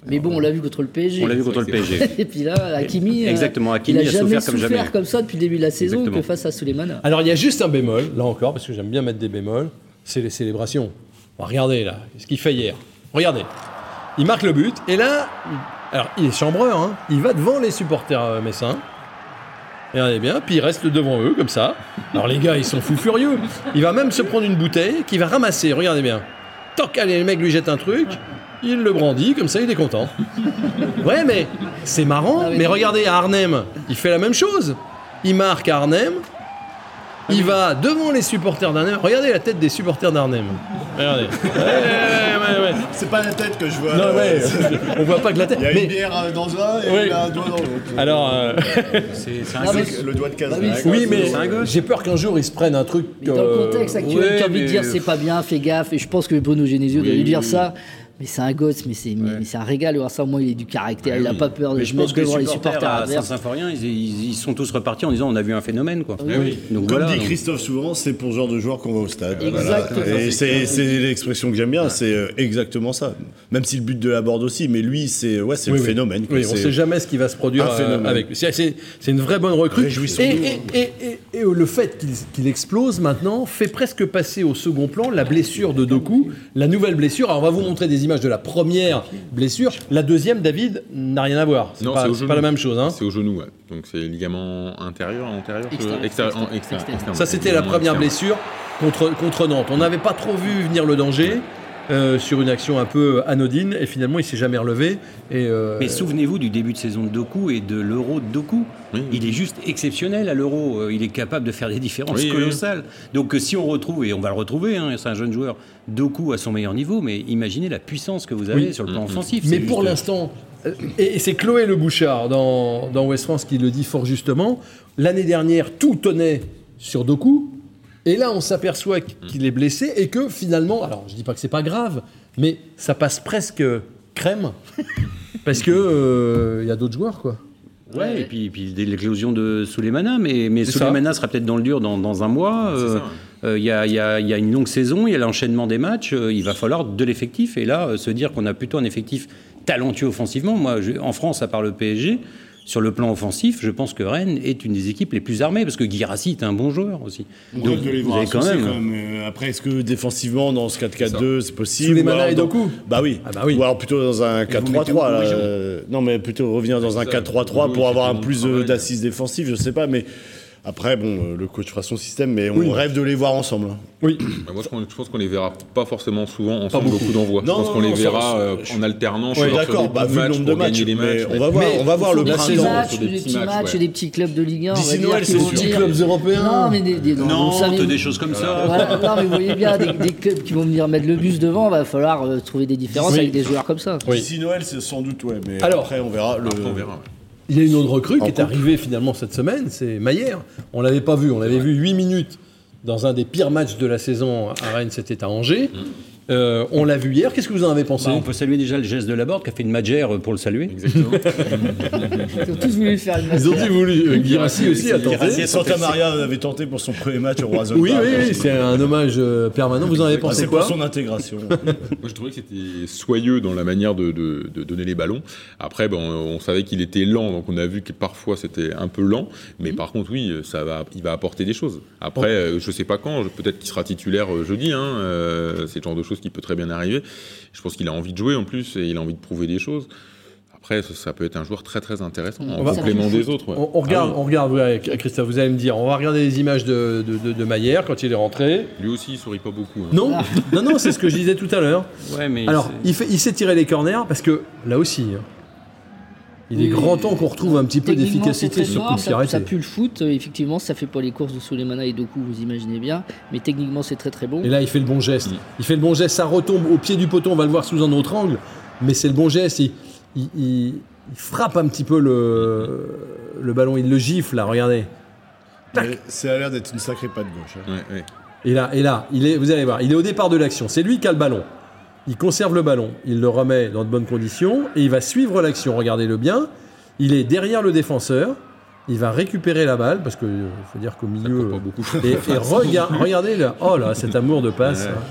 Mais bon, on l'a vu contre le PSG. On l'a vu contre le PSG. Et puis là, Hakimi, euh, Exactement, Hakimi il a, jamais souffert, comme, jamais. comme ça depuis le début de la saison que face à Suleiman. Alors il y a juste un bémol, là encore, parce que j'aime bien mettre des bémols, c'est les célébrations. regardez là, ce qu'il fait hier. Regardez. Il marque le but, et là, alors il est chambreur, hein, il va devant les supporters euh, messins. Regardez bien, puis il reste devant eux, comme ça. Alors les gars, ils sont fous furieux. Il va même se prendre une bouteille qu'il va ramasser, regardez bien. Toc, allez, le mec lui jette un truc il le brandit, comme ça il est content. Ouais, mais c'est marrant. Ah mais regardez, à Arnhem, il fait la même chose. Il marque à Arnhem. Il va devant les supporters d'Arnhem. Regardez la tête des supporters d'Arnhem. Regardez. c'est pas la tête que je vois. Non, ouais, on voit pas que la tête. Il y a une bière euh, dans un et un doigt dans l'autre. Alors, euh, c'est un le doigt de casse. oui, mais j'ai peur qu'un jour ils se prennent un truc. dans le euh, contexte actuel, tu as envie de dire c'est pas bien, fais gaffe. Et je pense que Bruno Genesio doit lui dire ça. Mais c'est un gosse, mais c'est un régal de voir ça. Moi, il est du caractère, il n'a pas peur de mais je pense que les supporters à Saint-Symphorien, ils, ils, sont tous repartis en disant on a vu un phénomène. Quoi. Oui. Donc, Comme dit Christophe souvent, c'est pour ce genre de joueur qu'on va au stade. Exactement. Et c'est l'expression que j'aime bien, c'est euh, exactement ça. Même si le but de la borde aussi, mais lui, c'est ouais, le phénomène. Oui, on ne sait jamais ce qui va se produire euh, avec lui. C'est une vraie bonne recrue. Et, et, le fait qu'il explose maintenant fait presque passer au second plan la blessure de Doku, la nouvelle blessure. Alors on va vous montrer des de la première blessure. La deuxième, David, n'a rien à voir. C'est pas, pas, la même chose. Hein. C'est au genou, ouais. Donc c'est ligament intérieur, antérieur, extérieur. Ça, c'était la première blessure contre, contre Nantes. On n'avait pas trop vu venir le danger. Euh, sur une action un peu anodine et finalement il s'est jamais relevé. Et euh, Mais souvenez-vous du début de saison de Doku et de l'Euro de Doku. Il est juste exceptionnel à l'Euro. Euh, il est capable de faire des différences colossales. Donc si on retrouve, et on va le retrouver, hein, c'est un jeune joueur, Doku à son meilleur niveau, mais imaginez la puissance que vous avez sur le plan offensif. Mais pour l'instant, et c'est Chloé Le Bouchard dans, dans West France qui le dit fort justement, l'année dernière tout tenait sur Doku, et là, on s'aperçoit qu'il est blessé et que finalement, alors je dis pas que c'est pas grave, mais ça passe presque crème parce que il euh, y a d'autres joueurs quoi. Ouais, et puis, puis l'éclosion de Souleymana, mais, mais Souleymana sera peut-être dans le dur dans, un mois. Euh, euh, il y, a, une longue saison, il y a l'enchaînement des matchs, il va falloir de l'effectif. Et là, se dire qu'on a plutôt un effectif talentueux offensivement, moi, en France, à part le PSG, sur le plan offensif, je pense que Rennes est une des équipes les plus armées parce que Guirassi est un bon joueur aussi. Donc, vous avez quand même. Euh, après, est-ce que défensivement, dans ce 4-4-2, c'est possible Sous les manas et Doku bah oui. Ah bah oui. Ou alors plutôt dans un 4-3-3. Euh, non, mais plutôt revenir dans un 4-3-3 pour avoir un plus d'assises défensives, je sais pas. Mais après, bon, euh, le coach fera son système, mais on rêve de les voir ensemble. Oui. Bah, moi, je pense qu'on les verra pas forcément souvent ensemble, beaucoup, d'envois. Je pense qu'on les verra euh, en alternance. Oui, d'accord, bah, vu le nombre de matchs. Mais on va voir, on va voir le printemps. Matchs, des petits matchs, des petits clubs de Ligue 1. D'ici Noël, c'est des petits clubs européens. Non, mais des, non, des choses comme ça. non, mais vous voyez bien, des, clubs qui vont venir mettre le bus devant, va falloir euh, trouver des différences avec des joueurs comme ça. D'ici Noël, c'est sans doute, ouais. Mais après, on verra. Il y a une autre recrue qui est arrivée finalement cette semaine, c'est Maillère. On l'avait pas vu, on l'avait vu 8 minutes dans un des pires matchs de la saison à Rennes, c'était à Angers. Mmh. Euh, on l'a vu hier, qu'est-ce que vous en avez pensé bah, On peut saluer déjà le geste de la Laborde qui a fait une magère pour le saluer. Exactement. Ils ont tous voulu faire une Ils ont tous voulu. Euh, Guirassi aussi a tenté. Santa Maria avait tenté pour son premier match au Roison. Oui, oui, oui c'est un hommage euh, permanent. Vous en avez pensé quoi C'est pour son intégration. Moi, je trouvais que c'était soyeux dans la manière de, donner les ballons. Après, bon, on savait qu'il était lent, donc on a vu que parfois c'était un peu lent. Mais par contre, oui, ça va, il va apporter des choses. Après, je sais pas quand, peut-être qu'il sera titulaire jeudi. Hein, c'est le genre de choses qui peut très bien arriver. Je pense qu'il a envie de jouer en plus et il a envie de prouver des choses. Après, ça, peut être un joueur très très intéressant en complément des autres. On, regarde, ah on regarde Christophe, vous allez me dire, on va regarder les images de, de, de, Maillère quand il est rentré. Lui aussi, il sourit pas beaucoup. Hein. Non, non, non, c'est ce que je disais tout à l'heure. Ouais, mais Alors, il, fait, il s'est tiré les corners parce que là aussi, hein, il est grand temps qu'on retrouve un petit peu d'efficacité sur coup de ça, ça pue le foot, euh, effectivement, ça fait pas les courses de Souleymana et Doku, vous imaginez bien, mais techniquement c'est très très bon. Et là il fait le bon geste. Il fait le bon geste, ça retombe au pied du poteau, on va le voir sous un autre angle, mais c'est le bon geste. Il, frappe un petit peu le, le ballon, il le gifle là, regardez. Ça a l'air d'être une sacrée patte gauche. hein. Ouais, ouais. Et là, et là il est, vous allez voir, il est au départ de l'action. C'est lui qui a le ballon. Il conserve le ballon, il le remet dans de bonnes conditions et il va suivre l'action. Regardez-le bien. Il est derrière le défenseur. Il va récupérer la balle parce que euh, faut dire qu'au milieu. pas beaucoup. Et, et rega- regardez là, oh là, cet amour de passe. Ouais. hein.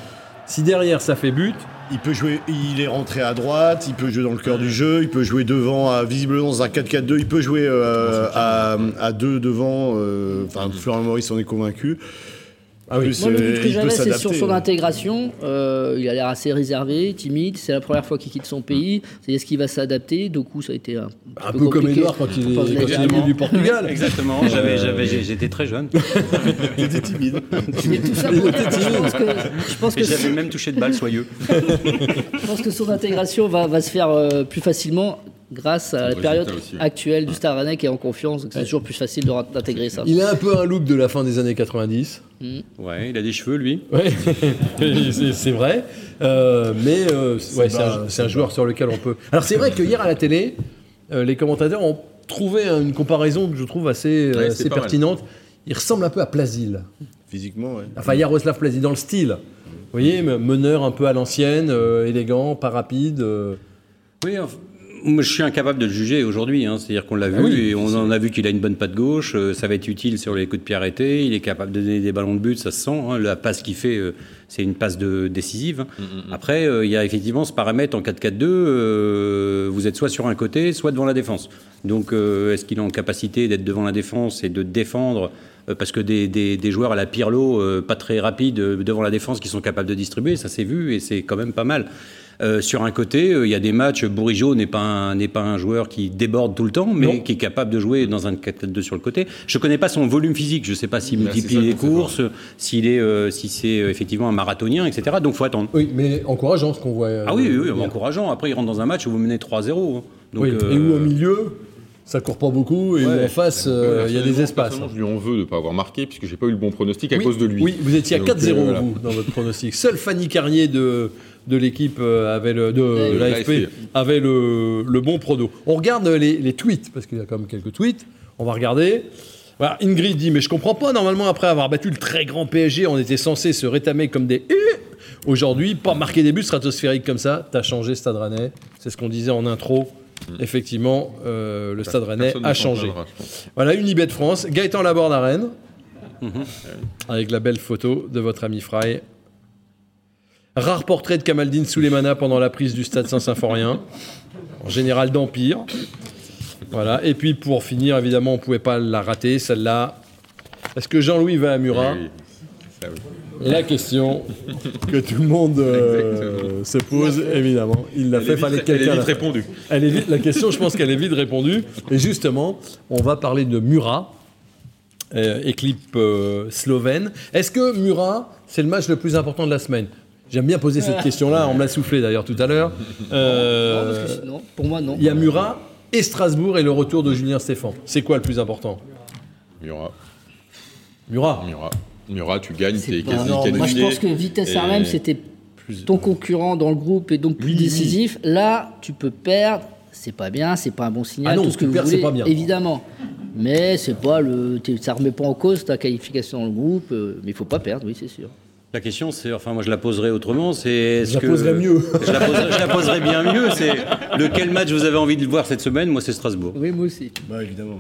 Si derrière ça fait but, Il peut jouer, il est rentré à droite, il peut jouer dans le cœur du jeu, il peut jouer devant, à- visiblement dans un 4-4-2, il peut jouer euh, à, à deux devant. euh, Enfin, Florent Maurice en est convaincu. Ah oui. Moi, le euh, doute que il peut j'avais, c'est sur son intégration. Euh, il a l'air assez réservé, timide. C'est la première fois qu'il quitte son pays. C'est est-ce qu'il va s'adapter? Doku, ça a été un, un peu comme. Edouard quand il est, venu du Portugal. Exactement, j'avais, j'avais, j'étais très jeune. J'étais timide. Mais tout ça pour dire que je pense que, je pense que, Et j'avais même touché de balle soyeux. je pense que son intégration va, va se faire euh, plus facilement grâce à la période aussi, ouais. actuelle du qui est en confiance. Donc c'est toujours plus facile d'intégrer ça. Il a un peu un look de la fin des années 90. Ouais, il a des cheveux, lui. Ouais, c'est vrai. Euh, mais euh, ouais, c'est un, joueur sur lequel on peut. Alors c'est vrai que hier à la télé, euh, les commentateurs ont trouvé une comparaison que je trouve assez, euh, Ouais, assez mal. pertinente. Il ressemble un peu à Plazil. Physiquement, ouais. Enfin, Yaroslav Plazil dans le style. Vous voyez, me- meneur un peu à l'ancienne, euh, élégant, pas rapide. euh. Oui, enfin, je suis incapable de le juger aujourd'hui. hein. C'est-à-dire qu'on l'a vu Ah oui, et on en a vu qu'il a une bonne patte gauche. euh, ça va être utile sur les coups de pied arrêtés. Il est capable de donner des ballons de but, ça se sent. hein. La passe qu'il fait, euh, c'est une passe de, décisive. hein. Après, euh, il y a effectivement ce paramètre en 4-4-2. euh, vous êtes soit sur un côté, soit devant la défense. Donc, est-ce qu'il est en capacité d'être devant la défense et de défendre parce que des, des- des joueurs à la Pirlo, pas très rapides devant la défense, qui sont capables de distribuer, ça s'est vu et c'est quand même pas mal. Euh, sur un côté, euh, il y a des matchs, Bourigeau n'est pas, un, n'est pas un joueur qui déborde tout le temps, mais Non. qui est capable de jouer dans un 4-4-2 sur le côté. Je ne connais pas son volume physique, je ne sais pas s'il Bah, multiplie les courses, s'il est, euh, si c'est effectivement un marathonien, etc. Donc il faut attendre. Oui, mais encourageant ce qu'on voit. Ah oui, oui, encourageant. Après, il rentre dans un match où vous menez 3-0. hein. Donc, Oui, Et où au milieu, ça court pas beaucoup, et Ouais. en face, euh, il y a des espaces. Je lui en veux de ne pas avoir marqué, puisque j'ai pas eu le bon pronostic à oui, cause de lui. Oui, vous étiez à Donc, 4-0 euh, voilà. dans votre pronostic. Seul Fanny Carnier de, de l'équipe euh, avait le, de De l'AFP l'AFP. avait le, le bon prono. On regarde les, les tweets parce qu'il y a quand même quelques tweets. On va regarder. Voilà, Ingrid dit mais je comprends pas. Normalement après avoir battu le très grand PSG, on était censé se rétamer comme des. Aujourd'hui, pas marquer des buts stratosphériques comme ça. T'as changé Stade Rennais. C'est ce qu'on disait en intro. Effectivement, euh, le Stade Rennais a changé. Voilà, Unibet France, Gaëtan Laborde à Rennes, avec la belle photo de votre ami Fry. Rare portrait de Kamaldine Souleymana pendant la prise du stade Saint-Symphorien, en général d'Empire. Voilà, et puis pour finir, évidemment, on ne pouvait pas la rater, celle-là. Est-ce que Jean-Louis va à Murat Oui, ça, oui. La question que tout le monde euh, se pose, évidemment. Il l'a Elle fait, fallait quelqu'un elle est la vite répondue. elle est vite- la question, je pense qu'elle est vite répondue. Et justement, on va parler de Murat, euh, équipe euh, slovène. Est-ce que Murat, c'est le match le plus important de la semaine? J'aime bien poser cette question-là, on me l'a soufflé d'ailleurs tout à l'heure. Euh, Non, parce que sinon, pour moi, non. Il y a Murat et Strasbourg et le retour de Julien Stéphan. C'est quoi le plus important? Murat, Murat. Murat. Murat, tu gagnes, t'es pas- quasi non, qualifié. Moi, je pense que Vitesse Et- Arnhem, c'était ton concurrent dans le groupe et donc plus Oui, oui. décisif. Là, tu peux perdre. C'est pas bien, c'est pas un bon signal. Ah non, tout ce que vous perds, voulez, pas bien. Évidemment. Mais c'est pas le, ça remet pas en cause ta qualification dans le groupe. euh, mais il faut pas perdre, oui, c'est sûr. La question, c'est, enfin, moi je la poserai autrement, c'est Je la que poserai mieux. je, la poserai, je la poserai bien mieux. C'est lequel match vous avez envie de voir cette semaine? Moi, c'est Strasbourg. Oui, moi aussi. Bah, évidemment.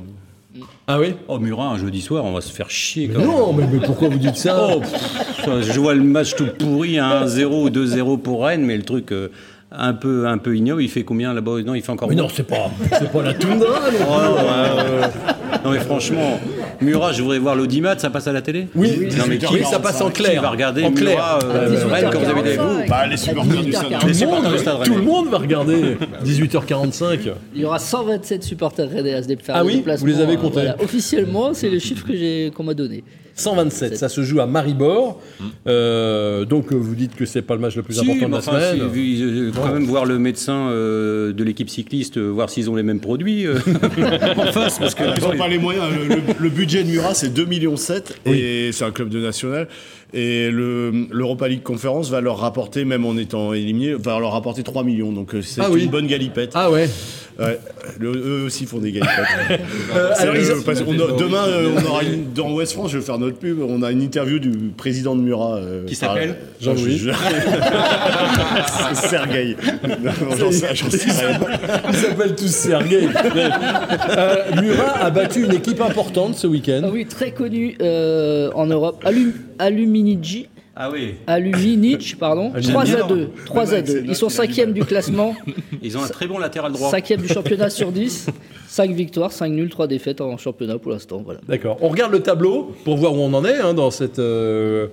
Ah oui Oh Murat, un jeudi soir, on va se faire chier. Quand même. Non, mais, mais pourquoi vous dites ça Oh, pff, je vois le match tout pourri, à 1-0 ou 2-0 pour Rennes, mais le truc euh, un peu un peu ignoble. Il fait combien là-bas? Non, il fait encore. Mais non, c'est pas, c'est pas la toundra non Oh, non, ouais, ouais. Non, mais franchement, Murat, je voudrais voir l'audimat, ça passe à la télé Oui, Non, mais oui, ça passe en clair. Qui va regarder en clair. Murat, euh, Rennes quand vous avez des vous Bah, les supporters du stade. tout, le monde, tout le va regarder. 18h45. Il y aura 127 supporters rennais à se déplacer. Ah oui Vous les avez comptés Officiellement, c'est le chiffre que j'ai qu'on m'a donné. 127, ça se joue à Maribor. Euh, donc euh, vous dites que c'est pas le match le plus Si, important de la enfin, semaine. si, vu- euh, quand même voir le médecin euh, de l'équipe cycliste, euh, voir s'ils ont les mêmes produits euh, en face, parce que Ils n'ont pas les moyens. Le, le- le budget de Murat, c'est 2,7 millions et c'est un club de national. Et le- l'Europa League Conference va leur rapporter, même en étant éliminé, va leur rapporter 3 millions. Donc euh, c'est Ah une oui. bonne galipette. Ah ouais. Ouais, eux aussi font des galipotes. Euh, alors, demain, on aura une, dans West France, je vais faire notre pub, on a une interview du président de Murat. Qui s'appelle Jean-Louis. Sergueï. J'en sais, rien. Ils s'appellent tous Sergueï. Murat a battu une équipe importante ce week-end. Ah oui, très connue en Europe. Alum, Aluminigi. Ah oui. Pardon. 3 à 2. 3 à 2. Ils sont cinquièmes du classement. Ils ont un très bon latéral droit. Cinquième du championnat sur 10. 5 victoires, 5 nuls, 3 défaites en championnat pour l'instant. Voilà. D'accord. On regarde le tableau pour voir où on en est hein, dans, cette, euh,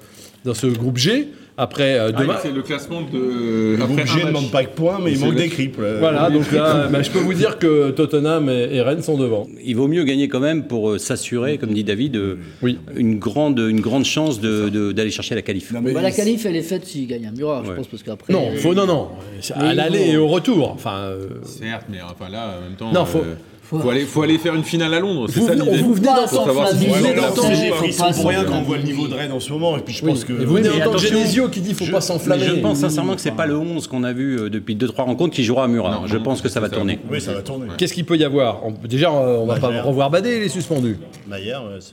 dans ce groupe G. Après, euh, demain. Ah, c'est le classement de. Le groupe G ne demande pas de points, mais il manque des crips. Voilà, donc là, bah, je peux vous dire que Tottenham et, Rennes sont devant. Il vaut mieux gagner quand même pour euh, s'assurer, comme dit David, oui. une, grande, une grande chance d'aller de, chercher la qualif. Bah, la qualif, elle est faite s'il gagne un Murat, je pense, parce qu'après. Non, faut, non, non. À l'aller et au retour. Enfin, Certes, mais enfin là, en même temps. Non, faut. Faut aller, faut aller faire une finale à Londres. C'est ça l'idée. Vous venez d'entendre Ils sont pour rien quand on voit le niveau de Rennes en ce moment. Et puis je pense que. vous venez d'entendre Genesio qui dit ne faut pas s'enflammer. Je pense sincèrement que c'est pas le 11 qu'on a vu euh, depuis 2-3 rencontres qui jouera à Murat. Je pense que ça va tourner. Oui, ça va tourner. Qu'est-ce qu'il peut y avoir Déjà, on va pas revoir Badé, il est suspendu.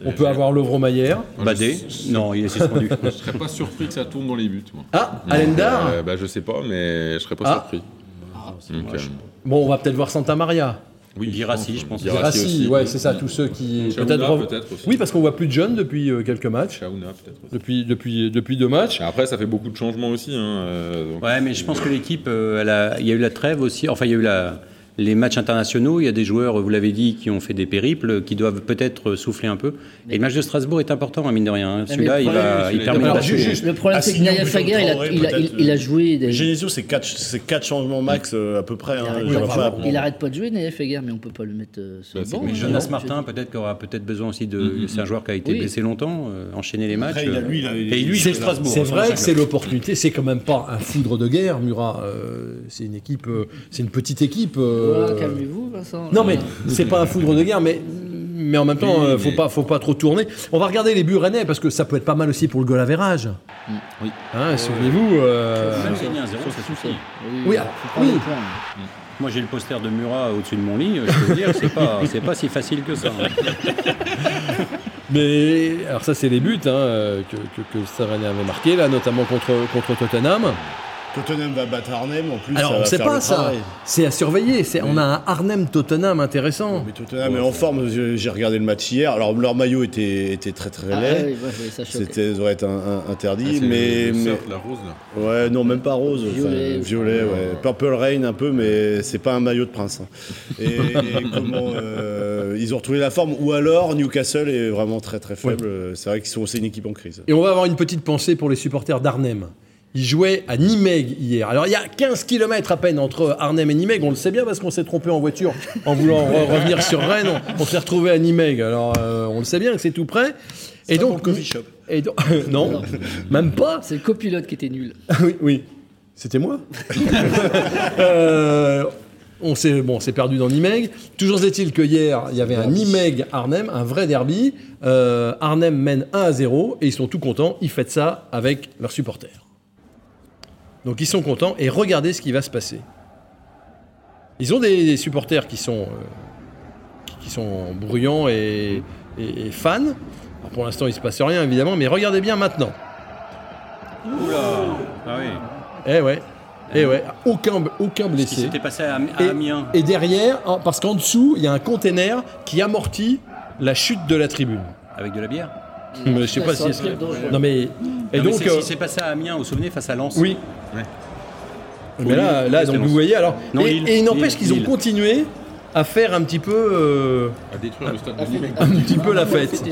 On peut avoir Lovro Maillère. Badé Non, il est suspendu. Je serais pas surpris que ça tourne dans les buts. Ah, Alendar euh, Bah je sais pas, mais je serais pas ah. surpris. Euh, bon, on va peut-être voir Santa Maria. Oui, Girassi, je pense. Girassi, ouais, c'est ça, tous ceux qui. Peut-être peut Oui, parce qu'on voit plus de jeunes depuis euh, quelques matchs. peut-être. Depuis, depuis, depuis deux matchs. Après, ça fait beaucoup de changements aussi. Hein, euh, Ouais, mais je pense que l'équipe, euh, il y a eu la trêve aussi. Enfin, il y a eu la les matchs internationaux, il y a des joueurs, vous l'avez dit, qui ont fait des périples, qui doivent peut-être souffler un peu. Et le match de Strasbourg est important, hein, mine de rien. Celui-là, il, va, il permet de Le problème, c'est que Naya Fager, il, a, il, a joué. Des... Genesio, c'est 4, changements max euh, à peu près. Il, arrête pas de jouer, Naya Fager, mais on peut pas le mettre euh, sur le banc. Mais Jonas Martin, peut-être, aura peut-être besoin aussi de. Mm-hmm. C'est un joueur qui a été blessé longtemps, euh, enchaîner les matchs. Et lui, c'est Strasbourg. C'est vrai que c'est l'opportunité. C'est quand même pas un foudre de guerre, Murat. C'est une équipe, c'est une petite équipe. Calmez-vous. Non, mais c'est pas un foudre de guerre, mais mais en même temps, il euh, faut pas, faut pas trop tourner. On va regarder les buts rennais parce que ça peut être pas mal aussi pour le goal à verrage. Oui. Hein, souvenez-vous. Euh... Oui, oui. Moi, j'ai le poster de Murat au-dessus de mon lit. Je peux vous dire, c'est pas, c'est pas si facile que ça. Hein. Mais alors ça, c'est les buts hein, que, que, que avait marqué là, notamment contre contre Tottenham. Tottenham va battre Arnhem en plus. Alors on ne sait pas ça. C'est à surveiller. On a un Arnhem Tottenham intéressant. Mais Tottenham est en forme. J'ai regardé le match hier. Alors leur maillot était, était très très ah laid. C'était devrait être un, interdit. Ah, mais, mais... la rose là. Ouais non même pas rose. Violet. violet ouais. Purple Rain un peu mais c'est pas un maillot de prince. Hein. Et, comment euh, ils ont retrouvé la forme ou alors Newcastle est vraiment très très faible. C'est vrai qu'ils sont aussi une équipe en crise. Et on va avoir une petite pensée pour les supporters d'Arnhem. Il jouait à Nimeg hier. Alors il y a 15 km à peine entre Arnhem et Nimeg. On le sait bien parce qu'on s'est trompé en voiture en voulant revenir sur Rennes. On, s'est retrouvé à Nimeg. Alors euh, on le sait bien que c'est tout près. Et donc, le coffee shop. Et non, même pas. C'est le copilote qui était nul. oui, oui. C'était moi. euh, on s'est bon, perdu dans Nimeg. Toujours est-il que hier, il y avait un Nimeg Arnhem, un vrai derby. Euh, Arnhem mène 1 à 0 et ils sont tout contents. Ils fêtent ça avec leurs supporters. Donc ils sont contents et regardez ce qui va se passer. Ils ont des, supporters qui sont, euh, qui sont bruyants et, fans. pour l'instant, il ne se passe rien évidemment, mais regardez bien maintenant. Oula Ah oui. Eh ouais. Eh ouais, aucun, aucun blessé. C'était passé à, Amiens. Et, derrière, parce qu'en dessous, il y a un container qui amortit la chute de la tribune. Avec de la bière je sais pas si. Non mais. Et donc. Euh, si c'est passé à Amiens, vous vous souvenez, face à Lens Oui. Mais là, là donc vous voyez, alors. et, il n'empêche qu'ils ont continué à faire un petit peu. Euh, à détruire le stade de Un petit peu la fête.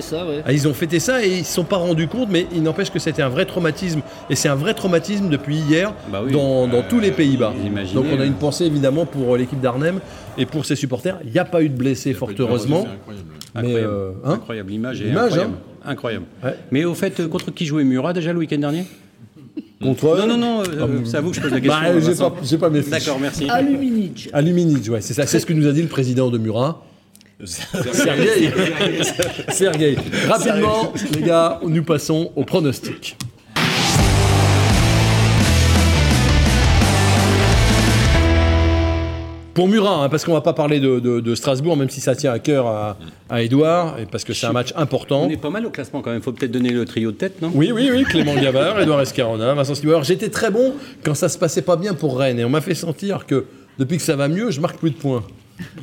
Ah, ils ont fêté ça et ils ne se sont pas rendus compte, mais il n'empêche que c'était un vrai traumatisme. Et c'est un vrai traumatisme depuis hier bah dans, tous les Pays-Bas. Donc on a une pensée évidemment pour l'équipe d'Arnhem et pour ses supporters. Il n'y a pas eu de blessés, fort heureusement. Incroyable. Euh, hein incroyable. L'image est incroyable. Hein incroyable. Mais au fait, contre qui jouait Murat déjà le week-end dernier? Contre Non, non, non, euh, c'est à vous que je pose la question. Bah, j'ai pas, j'ai pas mes fiches. D'accord, merci. Aluminij. Aluminij, ouais, c'est ça. C'est ce que nous a dit le président de Murat. Sergei. Sergei. Rapidement, les gars, nous passons au pronostic. Pour Murat, hein, parce qu'on va pas parler de, Strasbourg, même si ça tient à cœur à, à Edouard, et parce que c'est un match important. On est pas mal au classement quand même. Il faut peut-être donner le trio de tête, non? Oui, oui, oui. Clément Gavard, Edouard Escarona, Vincent Stibauer. J'étais très bon quand ça se passait pas bien pour Rennes, et on m'a fait sentir que depuis que ça va mieux, je marque plus de points.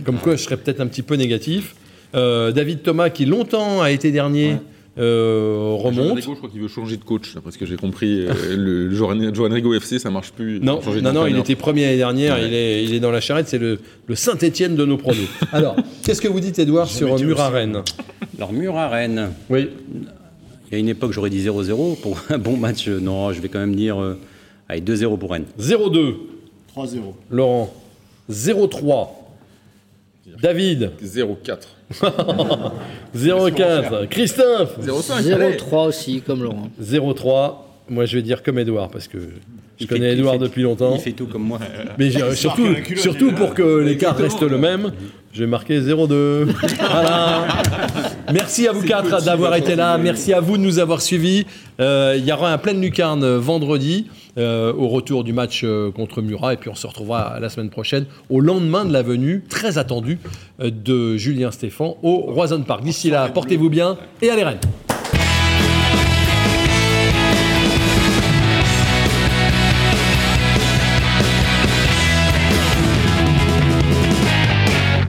Comme quoi, je serais peut-être un petit peu négatif. Euh, David Thomas, qui longtemps a été dernier. Euh, remonte. je crois qu'il veut changer de coach, parce que j'ai compris. Euh, le Joan Rigo FC, ça marche plus. Non, non, non, il était premier l'année dernière, il, est, il est dans la charrette, c'est le, Saint-Etienne de nos produits. Alors, qu'est-ce que vous dites, Edouard, sur Murat Rennes? Alors, Murat Rennes. Oui. Il y a une époque, j'aurais dit 0-0 pour un bon match. Non, je vais quand même dire euh, allez, 2-0 pour Rennes. 0-2. 3-0. Laurent. 0-3. David 0-4. 0,4. Christophe 0,3 aussi, comme Laurent. 0,3. Moi, je vais dire comme Edouard, parce que je connais Edouard depuis longtemps. Il fait tout comme moi. Mais surtout, surtout pour que l'écart reste le même, je vais marquer 0,2. voilà. Merci à vous quatre d'avoir été là. Merci à vous de nous avoir suivis. Euh, il y aura un plein lucarne vendredi. Euh, au retour du match euh, contre Murat. Et puis on se retrouvera la semaine prochaine au lendemain de la venue, très attendue, de Julien Stéphan au Roison Park. D'ici là, portez-vous bien et allez Rennes